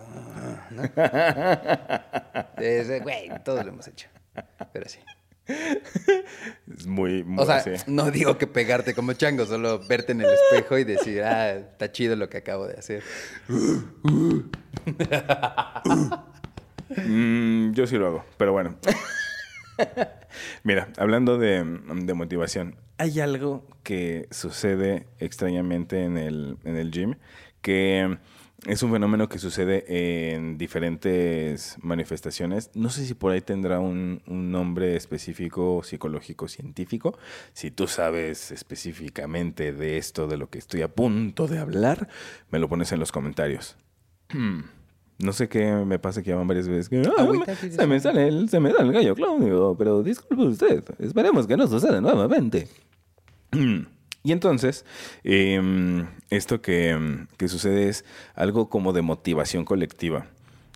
¿no? (laughs) Es, eh, Güey, todos lo hemos hecho. Pero sí. Es muy, muy O sea, sí. no digo que pegarte como chango, solo verte en el espejo y decir, ah, está chido lo que acabo de hacer. Mm, yo sí lo hago, pero bueno. Mira, hablando de, de motivación, hay algo que sucede extrañamente en el, en el gym que es un fenómeno que sucede en diferentes manifestaciones. No sé si por ahí tendrá un, un nombre específico, psicológico, científico. Si tú sabes específicamente de esto, de lo que estoy a punto de hablar, me lo pones en los comentarios. (clears throat) No sé qué me pasa que llaman varias veces. que, "Ah, me- se, me sale el, se me sale el gallo Claudio, pero disculpe usted. Esperemos que no suceda nuevamente. (clears throat) Y entonces, eh, esto que, que sucede es algo como de motivación colectiva.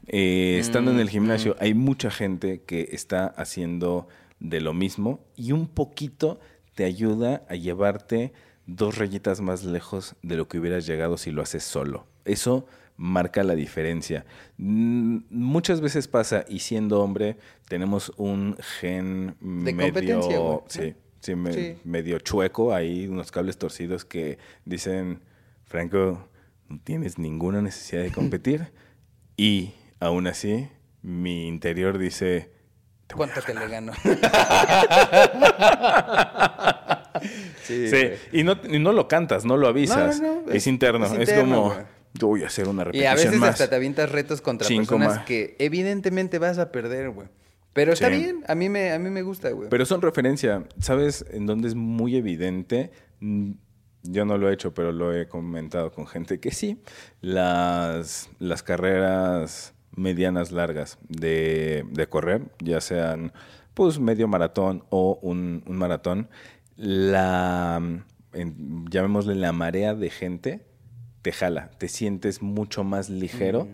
Eh, estando en el gimnasio, hay mucha gente que está haciendo de lo mismo y un poquito te ayuda a llevarte dos rayitas más lejos de lo que hubieras llegado si lo haces solo. Eso marca la diferencia. Mm, Muchas veces pasa, y siendo hombre, tenemos un gen De competencia, medio... ¿no? Sí, sí, me- Sí. medio chueco, ahí unos cables torcidos que dicen, Franco, no tienes ninguna necesidad de competir. (laughs) y aún así, mi interior dice, "Te ¿Cuánto te le gano? (laughs) sí, y no, y no lo cantas, no lo avisas. No, no, no, es, es- interno. es como, güey. yo voy a hacer una Y repetición a veces más. hasta te avientas retos contra Cinco personas más. que evidentemente vas a perder, güey. Pero está Sí. bien, a mí me, a mí me gusta, güey. Pero son referencia. ¿Sabes en dónde es muy evidente? Mm, Yo no lo he hecho, pero lo he comentado con gente que sí. Las, las carreras medianas largas de, de correr, ya sean pues medio maratón o un, un maratón, la en- llamémosle la marea de gente te jala, te sientes mucho más ligero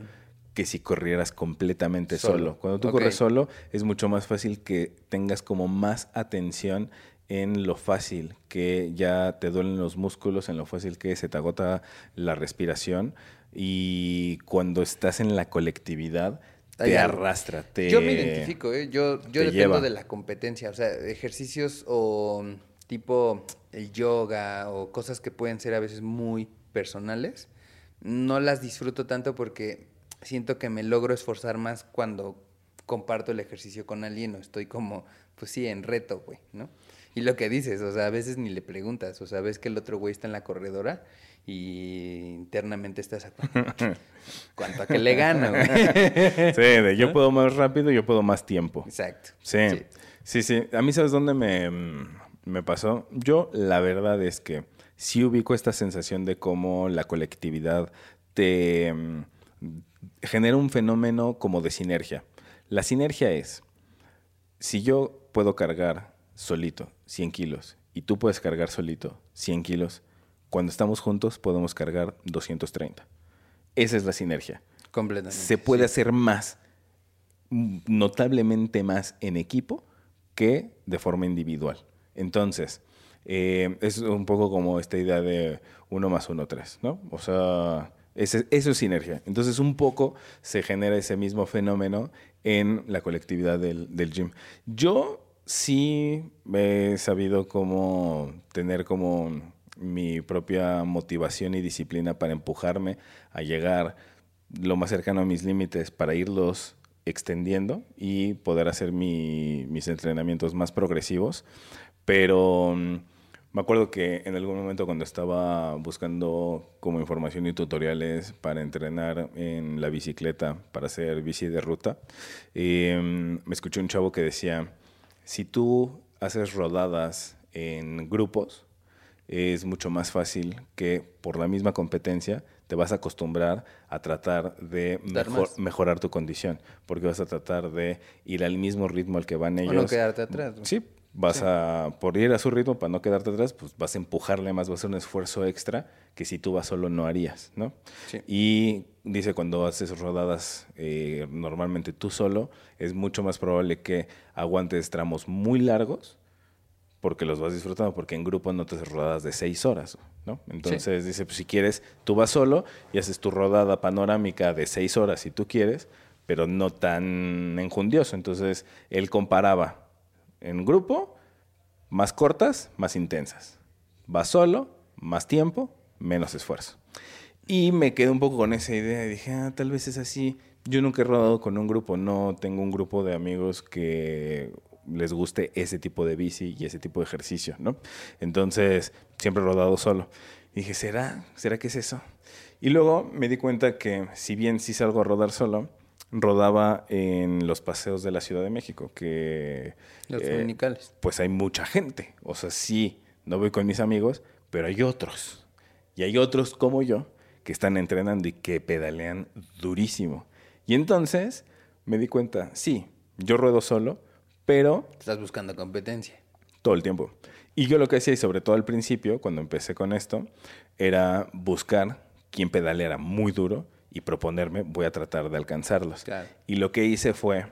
que si corrieras completamente Solo. solo. Cuando tú corres solo es mucho más fácil que tengas como más atención en lo fácil que ya te duelen los músculos, en lo fácil que se te agota la respiración y cuando estás en la colectividad te arrastra, te... Yo me identifico, ¿eh? yo, yo dependo lleva. de la competencia, o sea, ejercicios o mm, tipo el yoga o cosas que pueden ser a veces muy personales, no las disfruto tanto porque siento que me logro esforzar más cuando comparto el ejercicio con alguien o estoy como, pues sí, en reto, güey, ¿no? Y lo que dices, o sea, a veces ni le preguntas, o sea, ves que el otro güey está en la corredora y internamente estás a cuánto (laughs) a que le gana, güey. (laughs) Sí, de yo puedo más rápido, yo puedo más tiempo. Exacto. Sí, sí, sí. A mí, ¿sabes dónde me, mm, me pasó? Yo, la verdad es que sí ubico esta sensación de cómo la colectividad te mm, genera un fenómeno como de sinergia. La sinergia es, si yo puedo cargar solito 100 kilos y tú puedes cargar solito 100 kilos, cuando estamos juntos podemos cargar 230. Esa es la sinergia Completamente. se puede sí. hacer más, notablemente más en equipo que de forma individual. Entonces, eh, es un poco como esta idea de uno más uno, tres, ¿no? O sea, eso es sinergia. Entonces, un poco se genera ese mismo fenómeno en la colectividad del, gym. Yo sí he sabido cómo tener como mi propia motivación y disciplina para empujarme a llegar lo más cercano a mis límites para irlos extendiendo y poder hacer mi- mis entrenamientos más progresivos. Pero mm, me acuerdo que en algún momento cuando estaba buscando como información y tutoriales para entrenar en la bicicleta, para hacer bici de ruta, eh, me escuché un chavo que decía, si tú haces rodadas en grupos, es mucho más fácil que por la misma competencia te vas a acostumbrar a tratar de mejor- mejorar tu condición, porque vas a tratar de ir al mismo ritmo al que van O ellos. no quedarte atrás. Sí, vas Sí. a, por ir a su ritmo, para no quedarte atrás, pues vas a empujarle más, vas a hacer un esfuerzo extra que si tú vas solo no harías, ¿no? Sí. Y dice, cuando haces rodadas eh, normalmente tú solo, es mucho más probable que aguantes tramos muy largos porque los vas disfrutando, porque en grupo no te haces rodadas de seis horas, ¿no? Entonces dice, pues si quieres, tú vas solo y haces tu rodada panorámica de seis horas si tú quieres, pero no tan enjundioso. Entonces él comparaba en grupo, más cortas, más intensas. Vas solo, más tiempo, menos esfuerzo. Y me quedé un poco con esa idea y dije, ah, tal vez es así. Yo nunca he rodado con un grupo, no tengo un grupo de amigos que les guste ese tipo de bici y ese tipo de ejercicio, ¿no? Entonces, siempre he rodado solo. Y dije, ¿será? ¿Será que es eso? Y luego me di cuenta que si bien sí salgo a rodar solo, rodaba en los paseos de la Ciudad de México, que... Los eh, dominicales. pues hay mucha gente. O sea, sí, no voy con mis amigos, pero hay otros. Y hay otros como yo que están entrenando y que pedalean durísimo. Y entonces me di cuenta, sí, yo ruedo solo, pero Estás buscando competencia. todo el tiempo. Y yo lo que hacía, y sobre todo al principio, cuando empecé con esto, era buscar quién pedaleara muy duro y proponerme, voy a tratar de alcanzarlos. Claro. Y lo que hice fue,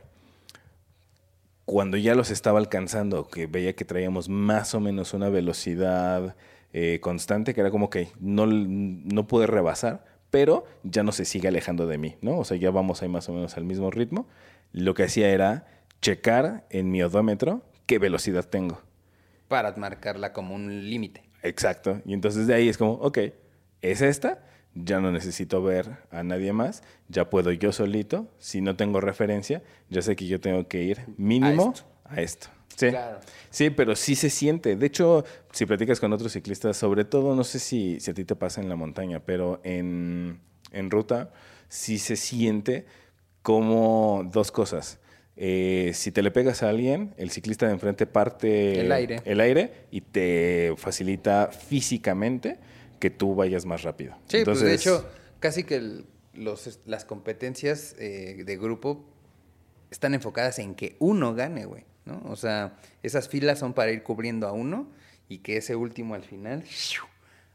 cuando ya los estaba alcanzando, que veía que traíamos más o menos una velocidad eh, constante, que era como que no, no pude rebasar, pero ya no se sigue alejando de mí, ¿no? O sea, ya vamos ahí más o menos al mismo ritmo. Lo que hacía era checar en mi odómetro qué velocidad tengo. Para marcarla como un límite. Exacto. Y entonces de ahí es como, ok, es esta, ya no necesito ver a nadie más, ya puedo yo solito, si no tengo referencia, ya sé que yo tengo que ir mínimo esto. a esto. Sí. Claro. Sí, pero sí se siente. De hecho, si platicas con otros ciclistas, sobre todo, no sé si, si a ti te pasa en la montaña, pero en, en ruta sí se siente como dos cosas. Eh, si te le pegas a alguien, el ciclista de enfrente parte El aire. el aire y te facilita físicamente que tú vayas más rápido. Sí, pues de hecho, casi que el- los, las competencias eh, de grupo están enfocadas en que uno gane, güey, ¿no? O sea, esas filas son para ir cubriendo a uno y que ese último al final ¡shiu!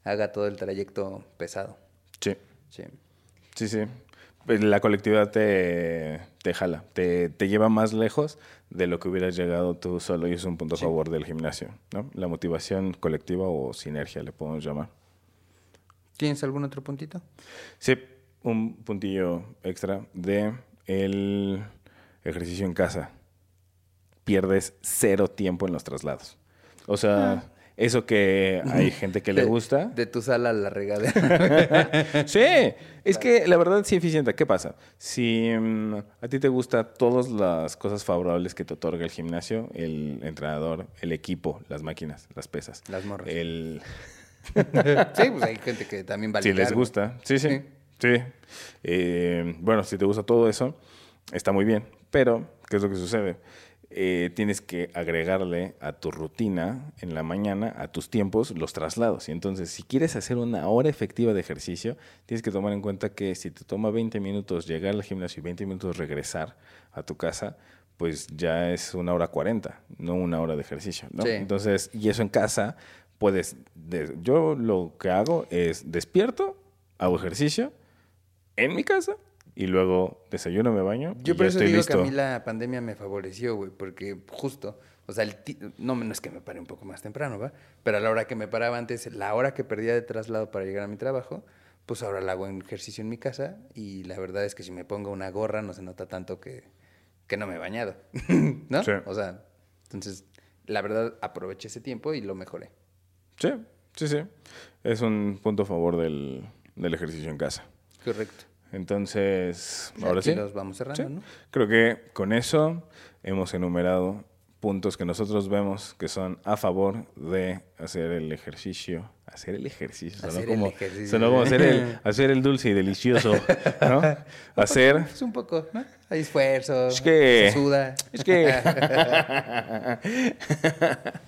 haga todo el trayecto pesado. Sí, Sí. sí, sí. pues, la colectividad te, te jala, te, te lleva más lejos de lo que hubieras llegado tú solo y es un punto a favor del gimnasio, ¿no? La motivación colectiva o sinergia le podemos llamar. ¿Tienes algún otro puntito? Sí, un puntillo extra de el ejercicio en casa. Pierdes cero tiempo en los traslados. O sea, eso que hay (laughs) gente que le De- gusta. De tu sala a la regadera. (laughs) Sí, es que la verdad sí eficiente. ¿Qué pasa? Si mm, a ti te gusta todas las cosas favorables que te otorga el gimnasio, el entrenador, el equipo, las máquinas, las pesas, Las morras. el sí, pues hay gente que también va a si les gusta, sí, sí, Sí. sí. Eh, bueno, si te gusta todo eso, está muy bien. Pero, ¿qué es lo que sucede? Eh, tienes que agregarle a tu rutina en la mañana, a tus tiempos, los traslados. Y entonces, si quieres hacer una hora efectiva de ejercicio, tienes que tomar en cuenta que si te toma 20 minutos llegar al gimnasio y 20 minutos regresar a tu casa, pues ya es una hora 40, no una hora de ejercicio. ¿no? Sí. Entonces, y eso en casa, puedes. de- yo lo que hago es despierto, hago ejercicio en mi casa y luego desayuno, me baño. Yo y por ya eso estoy digo listo. que a mí la pandemia me favoreció, güey, porque justo, o sea, el no, no es que me pare un poco más temprano, ¿va? Pero a la hora que me paraba antes, la hora que perdía de traslado para llegar a mi trabajo, pues ahora la hago en ejercicio en mi casa y la verdad es que si me pongo una gorra no se nota tanto que, que no me he bañado, (laughs) ¿no? Sí. O sea, entonces, la verdad aproveché ese tiempo y lo mejoré. Sí, sí, sí. Es un punto a favor del, del ejercicio en casa. Correcto. Entonces, ahora sí. los vamos cerrando, Sí. ¿no? Creo que con eso hemos enumerado puntos que nosotros vemos que son a favor de hacer el ejercicio. Hacer el ejercicio. Sonó, Hacer el como, ejercicio. sonó como hacer el, (laughs) hacer el dulce y delicioso. ¿no? (laughs) Hacer. Es un poco, ¿no? Hay esfuerzo, Es que- se suda. Es que. (laughs)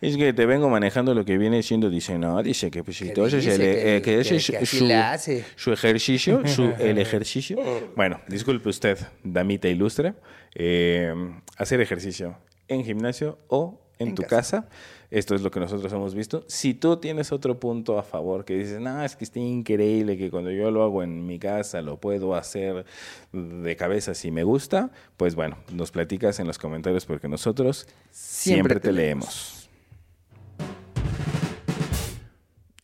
es que te vengo manejando lo que viene siendo dice, no, dice que pues si Que eh, ese que- es su, le hace. su ejercicio, su, (laughs) el ejercicio. Bueno, disculpe usted, damita ilustre, eh, hacer ejercicio en gimnasio o en, En tu casa. casa. Esto es lo que nosotros hemos visto. Si tú tienes otro punto a favor que dices, no, es que está increíble que cuando yo lo hago en mi casa lo puedo hacer de cabeza si me gusta, pues bueno, nos platicas en los comentarios porque nosotros siempre, Siempre te te leemos.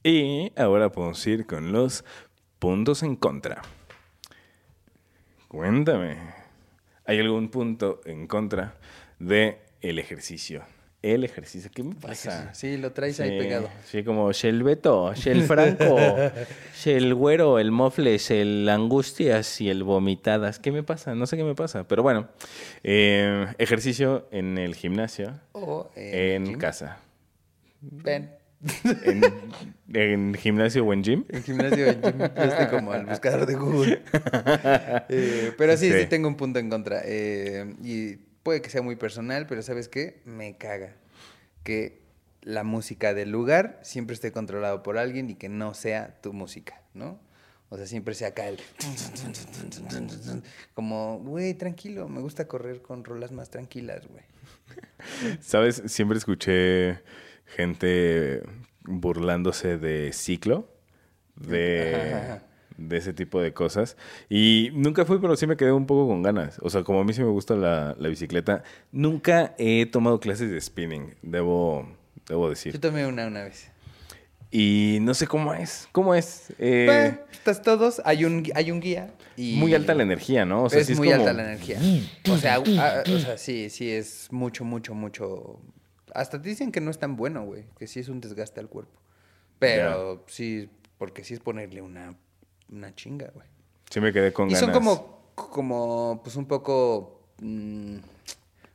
Y ahora podemos ir con los puntos en contra. Cuéntame, ¿hay algún punto en contra de el ejercicio? El ejercicio, ¿qué me pasa? Sí, lo traes ahí Sí, pegado. Sí, como Shell Beto, Shell (laughs) Franco, Shell Güero, el Mofles, el Angustias y el Vomitadas. ¿Qué me pasa? No sé qué me pasa. Pero bueno, eh, ejercicio en el gimnasio, O en gym. casa. Ven. En, en gimnasio o en gym. En gimnasio, en gym. Yo estoy como el buscador de Google. (laughs) Eh, pero sí, sí, Sí. tengo un punto en contra. Eh, y puede que sea muy personal, pero ¿sabes qué? Me caga. Que la música del lugar siempre esté controlado por alguien y que no sea tu música, ¿no? O sea, siempre sea acá el... Como, güey, tranquilo, me gusta correr con rolas más tranquilas, güey. (laughs) ¿Sabes? Siempre escuché gente burlándose de ciclo, de, de ese tipo de cosas. Y nunca fui, pero sí me quedé un poco con ganas. O sea, como a mí sí me gusta la, la bicicleta, nunca he tomado clases de spinning, debo, debo Yo decir. tomé una una vez. Y no sé cómo es. ¿Cómo es? Eh, Bueno, estás todos, hay un, hay un guía y... muy alta la energía, ¿no? O sea, es sí muy como- alta la energía. O sea, ah, o sea, sí, sí es mucho, mucho, mucho. Hasta te dicen que no es tan bueno, güey. Que sí es un desgaste al cuerpo. Pero sí, porque sí es ponerle una, una chinga, güey. Sí me quedé con Y ganas. son como, como, pues un poco mm,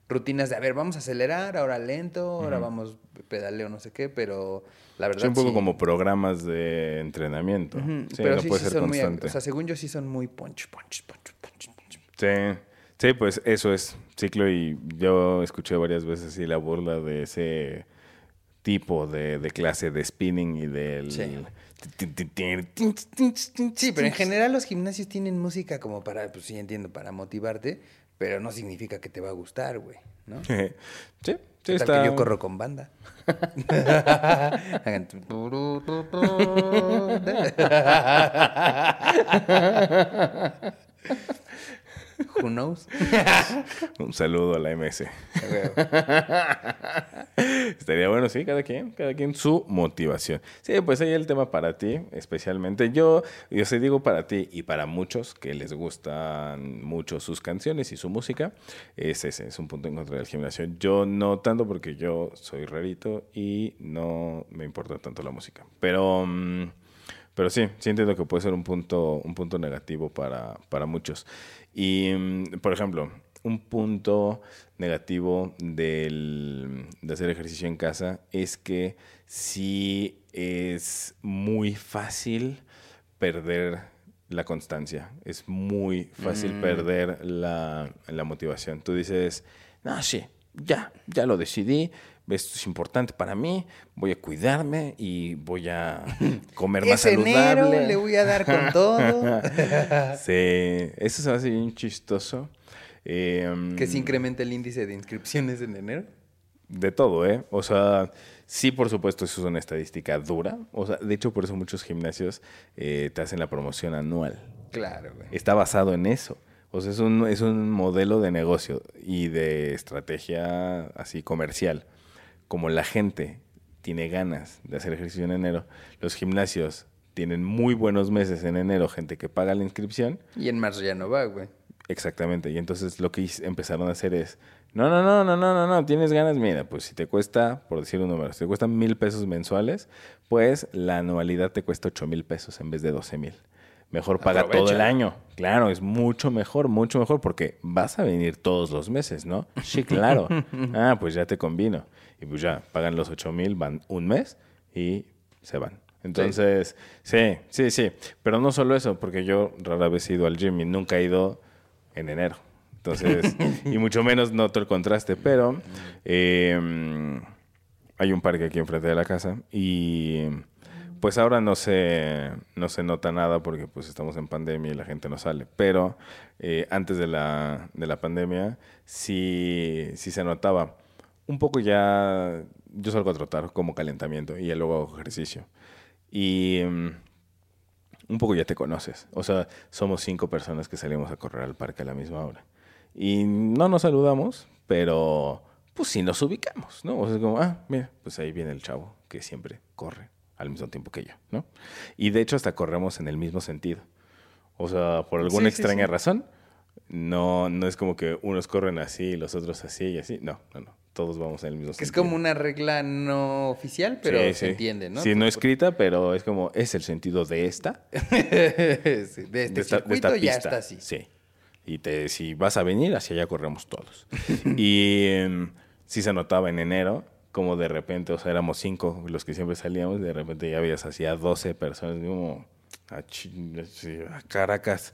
rutinas de, a ver, vamos a acelerar, ahora lento, ahora vamos pedaleo, no sé qué, pero la verdad Sí, un poco sí. como programas de entrenamiento. Ujú, Sí, pero no sí, puede sí ser son muy, o sea, según yo sí son muy punch, punch, punch, punch, punch. Sí, sí, pues eso es ciclo y yo escuché varias veces así la burla de ese tipo de, de clase de spinning y del... Sí. Sí, pero en general los gimnasios tienen música como para, pues sí entiendo, para motivarte, pero no significa que te va a gustar, güey, ¿no? (laughs) Sí, sí, ¿Qué tal está... que yo corro con banda? (laughs) (laughs) Who knows? (laughs) Un saludo a la MS. (laughs) Estaría bueno, sí, cada quien, cada quien su motivación. Sí, pues ahí el tema para ti, especialmente. Yo, yo se digo para ti y para muchos que les gustan mucho sus canciones y su música, es ese, es un punto en contra del gimnasio. Yo no tanto porque yo soy rarito y no me importa tanto la música. Pero, mm, pero sí, sí entiendo que puede ser un punto, un punto negativo para, para muchos. Y, mm, por ejemplo, un punto negativo del, de hacer ejercicio en casa es que sí es muy fácil perder la constancia. Es muy fácil Mm. perder la, la motivación. Tú dices, no, sí, ya, ya lo decidí. Esto es importante para mí. Voy a cuidarme y voy a (laughs) comer más Es enero, saludable. le voy a dar con todo. (laughs) Sí, eso se me hace bien chistoso. Eh, que se incrementa el índice de inscripciones en enero. De todo, ¿eh? O sea, sí, por supuesto, eso es una estadística dura. O sea, de hecho, por eso muchos gimnasios eh, te hacen la promoción anual. Claro, güey. Está basado en eso. O sea, es un, es un modelo de negocio y de estrategia así comercial. Como la gente tiene ganas de hacer ejercicio en enero, los gimnasios tienen muy buenos meses en enero, gente que paga la inscripción. Y en marzo ya no va, güey. Exactamente. Y entonces lo que empezaron a hacer es, no, no, no, no, no, no, no, tienes ganas, mira, pues si te cuesta, por decir un número, si te cuesta mil pesos mensuales, pues la anualidad te cuesta ocho mil pesos en vez de doce mil. Mejor paga todo el año. Claro, es mucho mejor, mucho mejor, porque vas a venir todos los meses, ¿no? Sí, claro. (laughs) ah, pues ya te convino. Y pues ya, pagan los ocho mil, van un mes y se van. Entonces, sí, sí, sí. Pero no solo eso, porque yo rara vez he ido al gym y nunca he ido en enero. Entonces, (laughs) y mucho menos noto el contraste, pero eh, hay un parque aquí enfrente de la casa y pues ahora no se, no se nota nada porque pues estamos en pandemia y la gente no sale, pero eh, antes de la, de la pandemia sí, sí se notaba. Un poco ya, yo salgo a trotar como calentamiento y ya luego hago ejercicio. Y mm, un poco ya te conoces. O sea, somos cinco personas que salimos a correr al parque a la misma hora. Y no nos saludamos, pero pues sí nos ubicamos, ¿no? O sea, es como, ah, mira, pues ahí viene el chavo que siempre corre al mismo tiempo que yo, ¿no? Y de hecho hasta corremos en el mismo sentido. O sea, por alguna Sí, sí, extraña sí. razón, no, no es como que unos corren así y los otros así y así. No, no, no. Todos vamos en el mismo Que es sentido. como una regla no oficial, pero Sí, se sí. entiende, ¿no? Sí, no escrita, pero es como, es el sentido de esta. (laughs) Sí, de este de esta, de circuito esta ya está así. Sí. Y te, si vas a venir, hacia allá corremos todos. (laughs) y em, sí se notaba en enero, como de repente, o sea, éramos cinco los que siempre salíamos, y de repente ya veías así a 12 personas, como a, chi- así, a Caracas.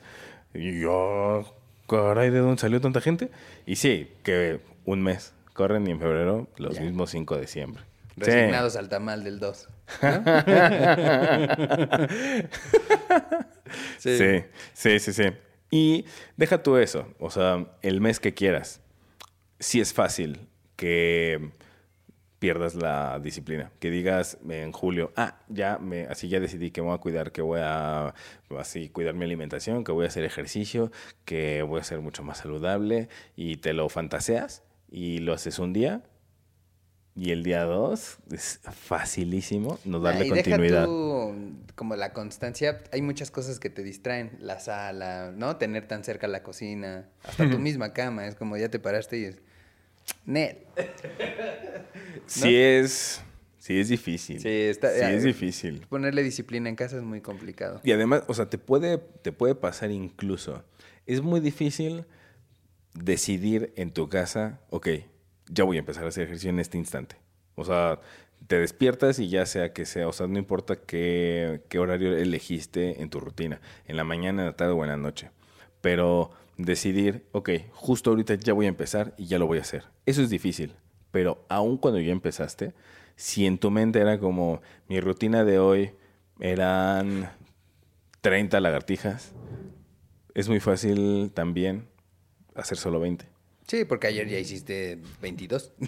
Y yo, caray, ¿de dónde salió tanta gente? Y sí, que un mes corren y en febrero los Ya. mismos cinco de siempre. Sí. Resignados al tamal del 2. (laughs) Sí. sí, sí, sí, Y deja tú eso, o sea, el mes que quieras. Sí es fácil que pierdas la disciplina, que digas en julio, ah, ya me, así ya decidí que me voy a cuidar, que voy a así cuidar mi alimentación, que voy a hacer ejercicio, que voy a ser mucho más saludable y te lo fantaseas y lo haces un día y el día dos es facilísimo no darle y deja continuidad. tú, como la constancia, hay muchas cosas que te distraen. La sala, ¿no? Tener tan cerca la cocina, hasta tu (laughs) misma cama. Es como ya te paraste y es... Nel. Sí es, sí es difícil. Sí, está- Sí es difícil. Ponerle disciplina en casa es muy complicado. Y además, o sea, te puede, te puede pasar incluso. Es muy difícil decidir en tu casa, ok, ya voy a empezar a hacer ejercicio en este instante. O sea, te despiertas y ya sea que sea, o sea, no importa qué, qué horario elegiste en tu rutina, en la mañana, en la tarde o en la noche. Pero decidir, ok, justo ahorita ya voy a empezar y ya lo voy a hacer. Eso es difícil. Pero aún cuando ya empezaste, si en tu mente era como, mi rutina de hoy eran 30 lagartijas, es muy fácil también hacer solo 20. Sí, porque ayer ya hiciste 22. (laughs)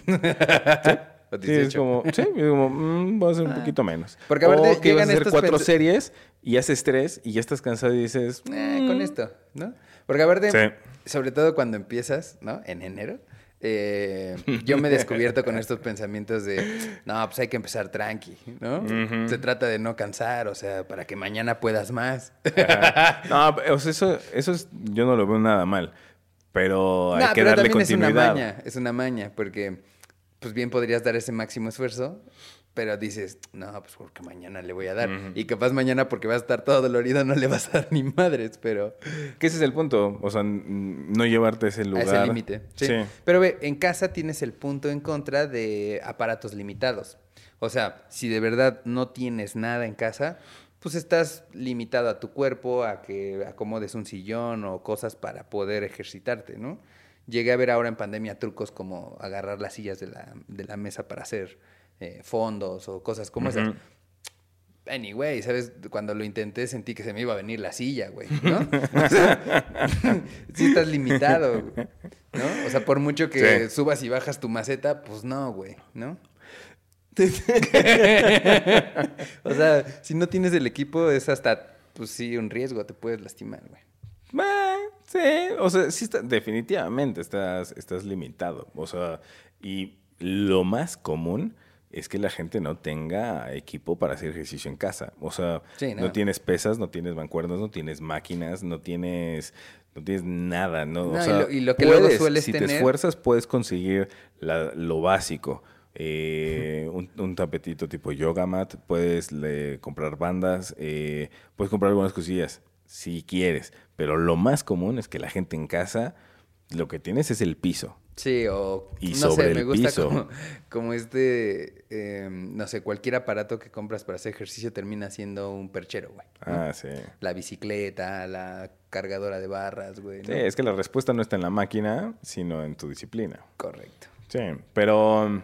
o Sí, es 18. como, sí, es como, mm, voy a hacer un poquito menos. Porque aparte o que vas a hacer cuatro series y haces tres y ya estás cansado y dices, Eh, con esto, ¿no? Porque aparte, Sí. sobre todo cuando empiezas, ¿no? En enero, eh, yo me he descubierto con estos pensamientos de, no, pues hay que empezar tranqui, ¿no? Se trata de no cansar, o sea, para que mañana puedas más. No, o sea, eso, eso es, yo no lo veo nada mal. Pero hay No, que pero darle también es una continuidad. maña, es una maña, porque pues bien podrías dar ese máximo esfuerzo, pero dices, no, pues porque mañana le voy a dar. Y capaz mañana porque vas a estar todo dolorido no le vas a dar ni madres, pero Que ese es el punto. O sea, no llevarte a ese a lugar. ese límite. Sí. Sí. Pero ve, en casa tienes el punto en contra de aparatos limitados. O sea, si de verdad no tienes nada en casa, pues estás limitado a tu cuerpo, a que acomodes un sillón o cosas para poder ejercitarte, ¿no? Llegué a ver ahora en pandemia trucos como agarrar las sillas de la, de la mesa para hacer eh, fondos o cosas como esas. Ujú. Anyway, ¿sabes? Cuando lo intenté sentí que se me iba a venir la silla, güey, ¿no? (laughs) O sea, sí estás limitado, ¿no? O sea, por mucho que Sí. subas y bajas tu maceta, pues no, güey, ¿no? (laughs) o sea, si no tienes el equipo es hasta, pues sí, un riesgo, te puedes lastimar, güey. Sí, o sea, sí está, definitivamente estás, estás limitado. O sea, y lo más común es que la gente no tenga equipo para hacer ejercicio en casa. O sea, Sí, no. no. tienes pesas, no tienes mancuernas, no tienes máquinas, no tienes, no tienes nada. No, No, o y sea, lo- y lo que luego sueles si te esfuerzas, puedes conseguir la- lo básico. Eh, un, un tapetito tipo yoga mat, puedes le- comprar bandas, eh, puedes comprar algunas cosillas si quieres, pero lo más común es que la gente en casa lo que tienes es el piso. Sí, o Y no sobre sé, el me gusta piso. como, como este, eh, no sé, cualquier aparato que compras para hacer ejercicio termina siendo un perchero, güey. ¿no? Ah, sí. La bicicleta, la cargadora de barras, güey. Sí, es que la respuesta no está en la máquina, sino en tu disciplina. Correcto. Sí, pero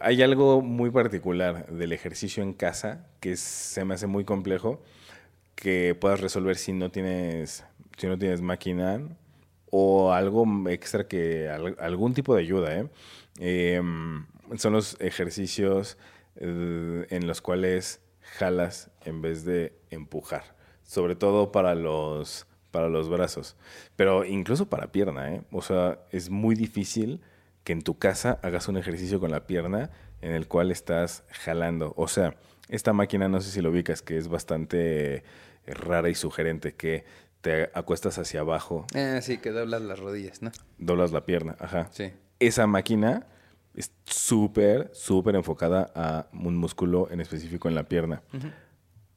hay algo muy particular del ejercicio en casa que se me hace muy complejo que puedas resolver si no tienes si no tienes máquina o algo extra que al- algún tipo de ayuda, ¿eh? Em, son los ejercicios eh, en los cuales jalas en vez de empujar, sobre todo para los para los brazos, pero incluso para pierna, ¿eh? O sea, es muy difícil que en tu casa hagas un ejercicio con la pierna en el cual estás jalando. O sea, esta máquina, no sé si lo ubicas, que es bastante eh, rara y sugerente, que te acuestas hacia abajo, Ah, sí, que doblas las rodillas, ¿no? doblas la pierna, ajá. Sí. Esa máquina es súper, súper enfocada a un músculo en específico en la pierna.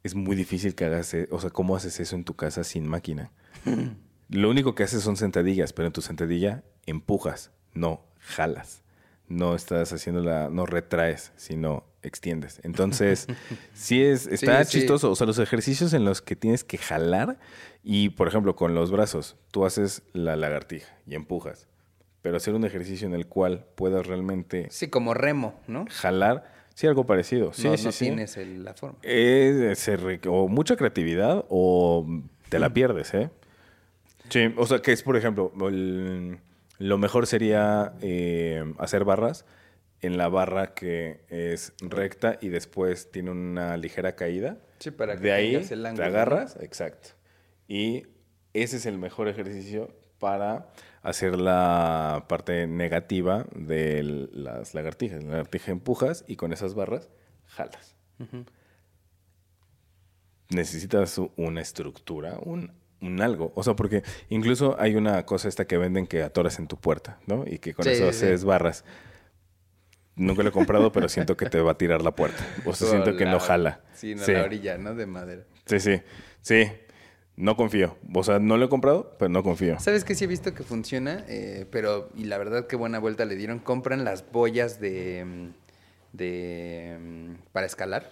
Es muy difícil que hagas, e- o sea, ¿cómo haces eso en tu casa sin máquina? (laughs) Lo único que haces son sentadillas, pero en tu sentadilla empujas, no jalas. No estás haciendo la, no retraes, sino extiendes. Entonces, (laughs) sí es, está Sí, sí. chistoso. O sea, los ejercicios en los que tienes que jalar y, por ejemplo, con los brazos, tú haces la lagartija y empujas. Pero hacer un ejercicio en el cual puedas realmente Sí, como remo, ¿no? jalar, sí, algo parecido. Sí, no, sí, no sí. tienes el- la forma. Es- se re- o mucha creatividad o te la pierdes, ¿eh? Sí, o sea, que es, por ejemplo, el- lo mejor sería eh, hacer barras en la barra que es recta y después tiene una ligera caída. Sí, para que de ahí tengas el te agarras, exacto. Y ese es el mejor ejercicio para hacer la parte negativa de las lagartijas. La lagartija empujas y con esas barras jalas necesitas una estructura, un, un algo. O sea, porque incluso hay una cosa esta que venden que atoras en tu puerta, ¿no? Y que con Sí, eso sí, haces barras. Nunca lo he comprado, pero siento que te va a tirar la puerta. O sea, (laughs) siento que no jala. Sí, no, sí, la orilla, ¿no? De madera. sí, sí, sí. No confío. O sea, no lo he comprado, pero no confío. ¿Sabes qué sí he visto que funciona? Eh, pero, y la verdad, qué buena vuelta le dieron. Compran las boyas de. mm, de mm, para escalar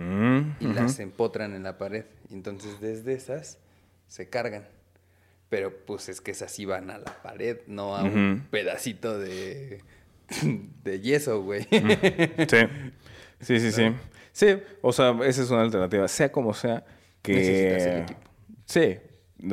Mm, y las empotran en la pared. Y entonces, desde esas se cargan. Pero, pues es que esas van a la pared, no a un pedacito de. (laughs) de yeso, güey. Sí, sí, sí, sí. Sí, o sea, esa es una alternativa. Sea como sea, que... Necesitas el equipo. Sí,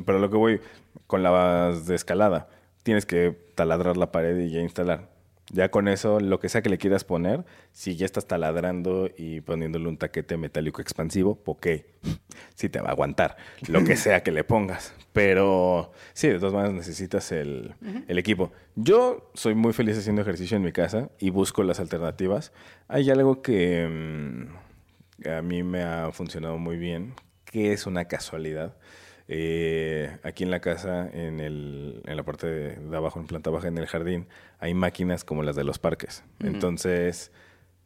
pero lo que voy con las de escalada, tienes que taladrar la pared y ya instalar. Ya con eso, lo que sea que le quieras poner, si ya estás taladrando y poniéndole un taquete metálico expansivo, ok, (laughs) sí te va a aguantar, lo que sea que le pongas. Pero sí, de todas maneras necesitas el, el equipo. Yo soy muy feliz haciendo ejercicio en mi casa y busco las alternativas. Hay algo que mm, a mí me ha funcionado muy bien, que es una casualidad. Eh, aquí en la casa, en, el, en la parte de, de abajo, en planta baja, en el jardín, hay máquinas como las de los parques. Entonces,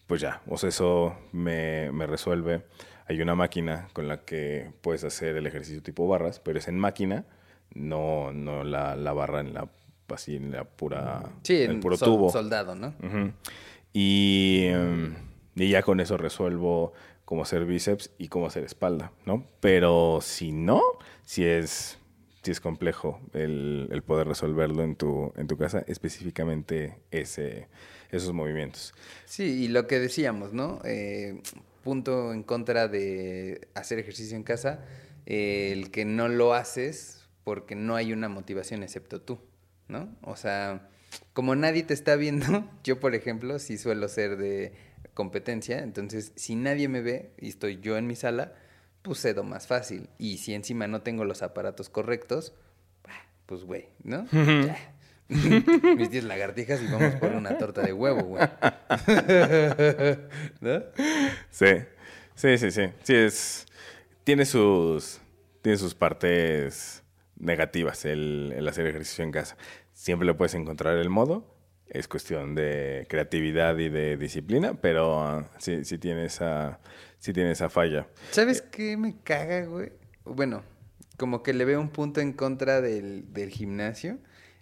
pues ya, o sea, eso me, me resuelve. Hay una máquina con la que puedes hacer el ejercicio tipo barras, pero es en máquina, no, no la, la barra en la, así, en la pura, Sí, en el puro sol- tubo. soldado, ¿no? Y, em, y ya con eso resuelvo cómo hacer bíceps y cómo hacer espalda, ¿no? Pero si no, si es, si es complejo el, poder resolverlo en tu, en tu casa, específicamente ese, esos movimientos. Sí, y lo que decíamos, ¿no? Eh, punto en contra de hacer ejercicio en casa, eh, el que no lo haces porque no hay una motivación excepto tú, ¿no? O sea, como nadie te está viendo, (laughs) yo por ejemplo sí suelo ser de competencia, entonces si nadie me ve y estoy yo en mi sala, pues cedo más fácil. Y si encima no tengo los aparatos correctos, pues güey, ¿no? (laughs) Ya. (laughs) Mis 10 lagartijas y vamos por una torta de huevo, güey. (laughs) ¿No? Sí, sí, sí, sí. Sí, es, tiene, sus, tiene sus partes negativas el, el hacer ejercicio en casa. Siempre le puedes encontrar el modo. Es cuestión de creatividad y de disciplina, pero sí, sí, tiene esa, sí tiene esa falla. ¿Sabes qué me caga, güey? Bueno, como que le veo un punto en contra del, del gimnasio.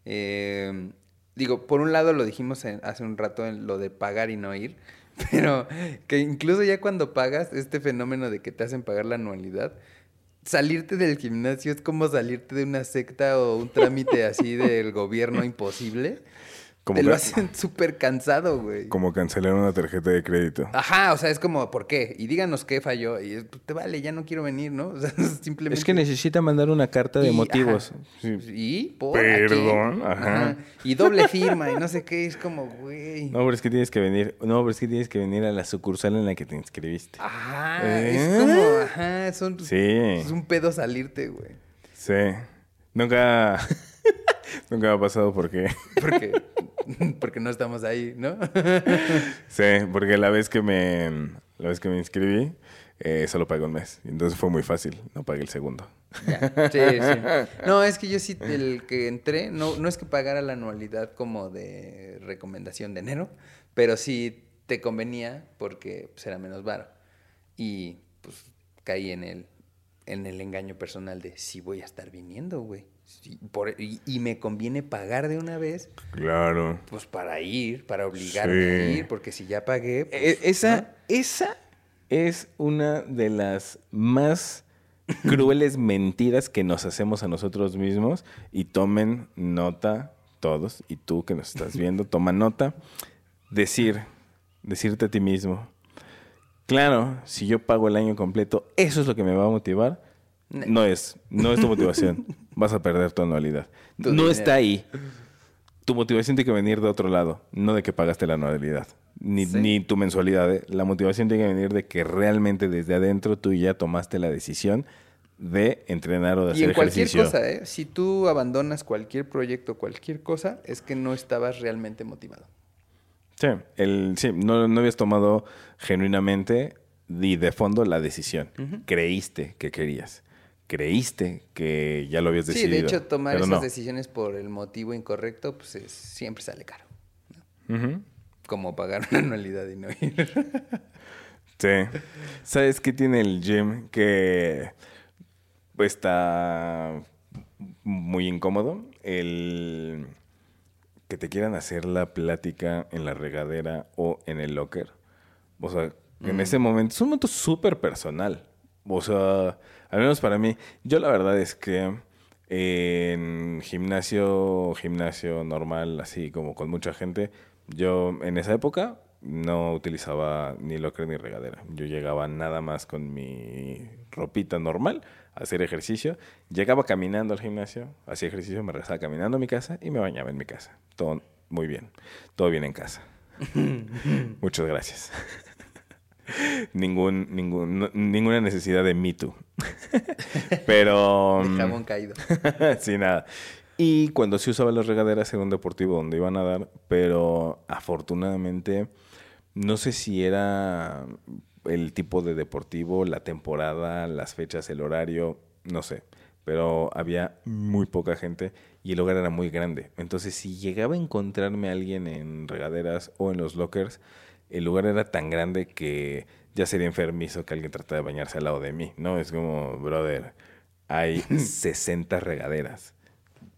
Eh, digo, por un lado lo dijimos en- hace un rato en lo de pagar y no ir, (laughs) pero que incluso ya cuando pagas, este fenómeno de que te hacen pagar la anualidad, salirte del gimnasio es como salirte de una secta o un trámite así del gobierno imposible. Como te lo hacen (laughs) súper cansado, güey. Como cancelar una tarjeta de crédito. Ajá, o sea, es como, ¿por qué? Y díganos qué falló. Y es, pues, te vale, ya no quiero venir, ¿no? (laughs) O sea, simplemente. Es que necesita mandar una carta de Y, motivos. ajá. Sí. ¿Y? ¿Por? ¿A Perdón, ajá. Y doble firma y no sé qué. Es como, güey. No, pero es que tienes que venir. No, pero es que tienes que venir a la sucursal en la que te inscribiste. Ajá, ¿Eh? es como, ajá, son, Sí. es un pedo salirte, güey. Sí. Nunca. (laughs) Nunca me ha pasado porque. (laughs) Porque, porque no estamos ahí, ¿no? (laughs) Sí, porque la vez que me, la vez que me inscribí, eh, solo pagué un mes. Entonces fue muy fácil, no pagué el segundo. Ya, Sí, sí. No, es que yo sí, el que entré, no, no es que pagara la anualidad como de recomendación de enero, pero sí te convenía porque pues, era menos varo. Y pues caí en el, en el engaño personal de sí voy a estar viniendo, güey. Sí, por- y, y me conviene pagar de una vez, Claro. pues para ir, para obligarme a ir, porque si ya pagué. pues, Eh, esa, ¿no? esa es una de las más crueles (laughs) mentiras que nos hacemos a nosotros mismos. Y tomen nota todos, y tú que nos estás viendo, toma nota. Decir, decirte a ti mismo, claro, si yo pago el año completo, eso es lo que me va a motivar. No es, no es tu motivación. (laughs) Vas a perder tu anualidad. Tu no dinero. está ahí. Tu motivación tiene que venir de otro lado, no de que pagaste la anualidad, ni, Sí. ni tu mensualidad. ¿eh? La motivación tiene que venir de que realmente desde adentro tú ya tomaste la decisión de entrenar o de Y hacer en cualquier ejercicio. cosa, ¿eh? Si tú abandonas cualquier proyecto, cualquier cosa, es que no estabas realmente motivado. Sí, el, sí no, no habías tomado genuinamente y de fondo la decisión. Creíste que querías. Creíste que ya lo habías Sí, decidido. de hecho, tomar esas no. decisiones por el motivo incorrecto, pues es- siempre sale caro. Como pagar una anualidad y no ir. (laughs) Sí. ¿Sabes qué tiene el gym que está muy incómodo? El que te quieran hacer la plática en la regadera o en el locker. O sea, en ese momento es un momento súper personal. O sea, al menos para mí, yo la verdad es que en gimnasio, gimnasio normal, así como con mucha gente, yo en esa época no utilizaba ni locker ni regadera. Yo llegaba nada más con mi ropita normal a hacer ejercicio. Llegaba caminando al gimnasio, hacía ejercicio, me regresaba caminando a mi casa y me bañaba en mi casa. Todo muy bien. Todo bien en casa. (laughs) Muchas gracias. Ningún, ningún, ninguna necesidad de Me Too. Pero... (laughs) De mm, jabón caído. (laughs) sí, nada. Y cuando se usaba las regaderas era un deportivo donde iban a dar, pero afortunadamente no sé si era el tipo de deportivo, la temporada, las fechas, el horario, no sé, pero había muy poca gente y el lugar era muy grande. Entonces, si llegaba a encontrarme a alguien en regaderas o en los lockers, el lugar era tan grande que ya sería enfermizo que alguien tratara de bañarse al lado de mí, ¿no? Es como, brother, hay (laughs) 60 regaderas.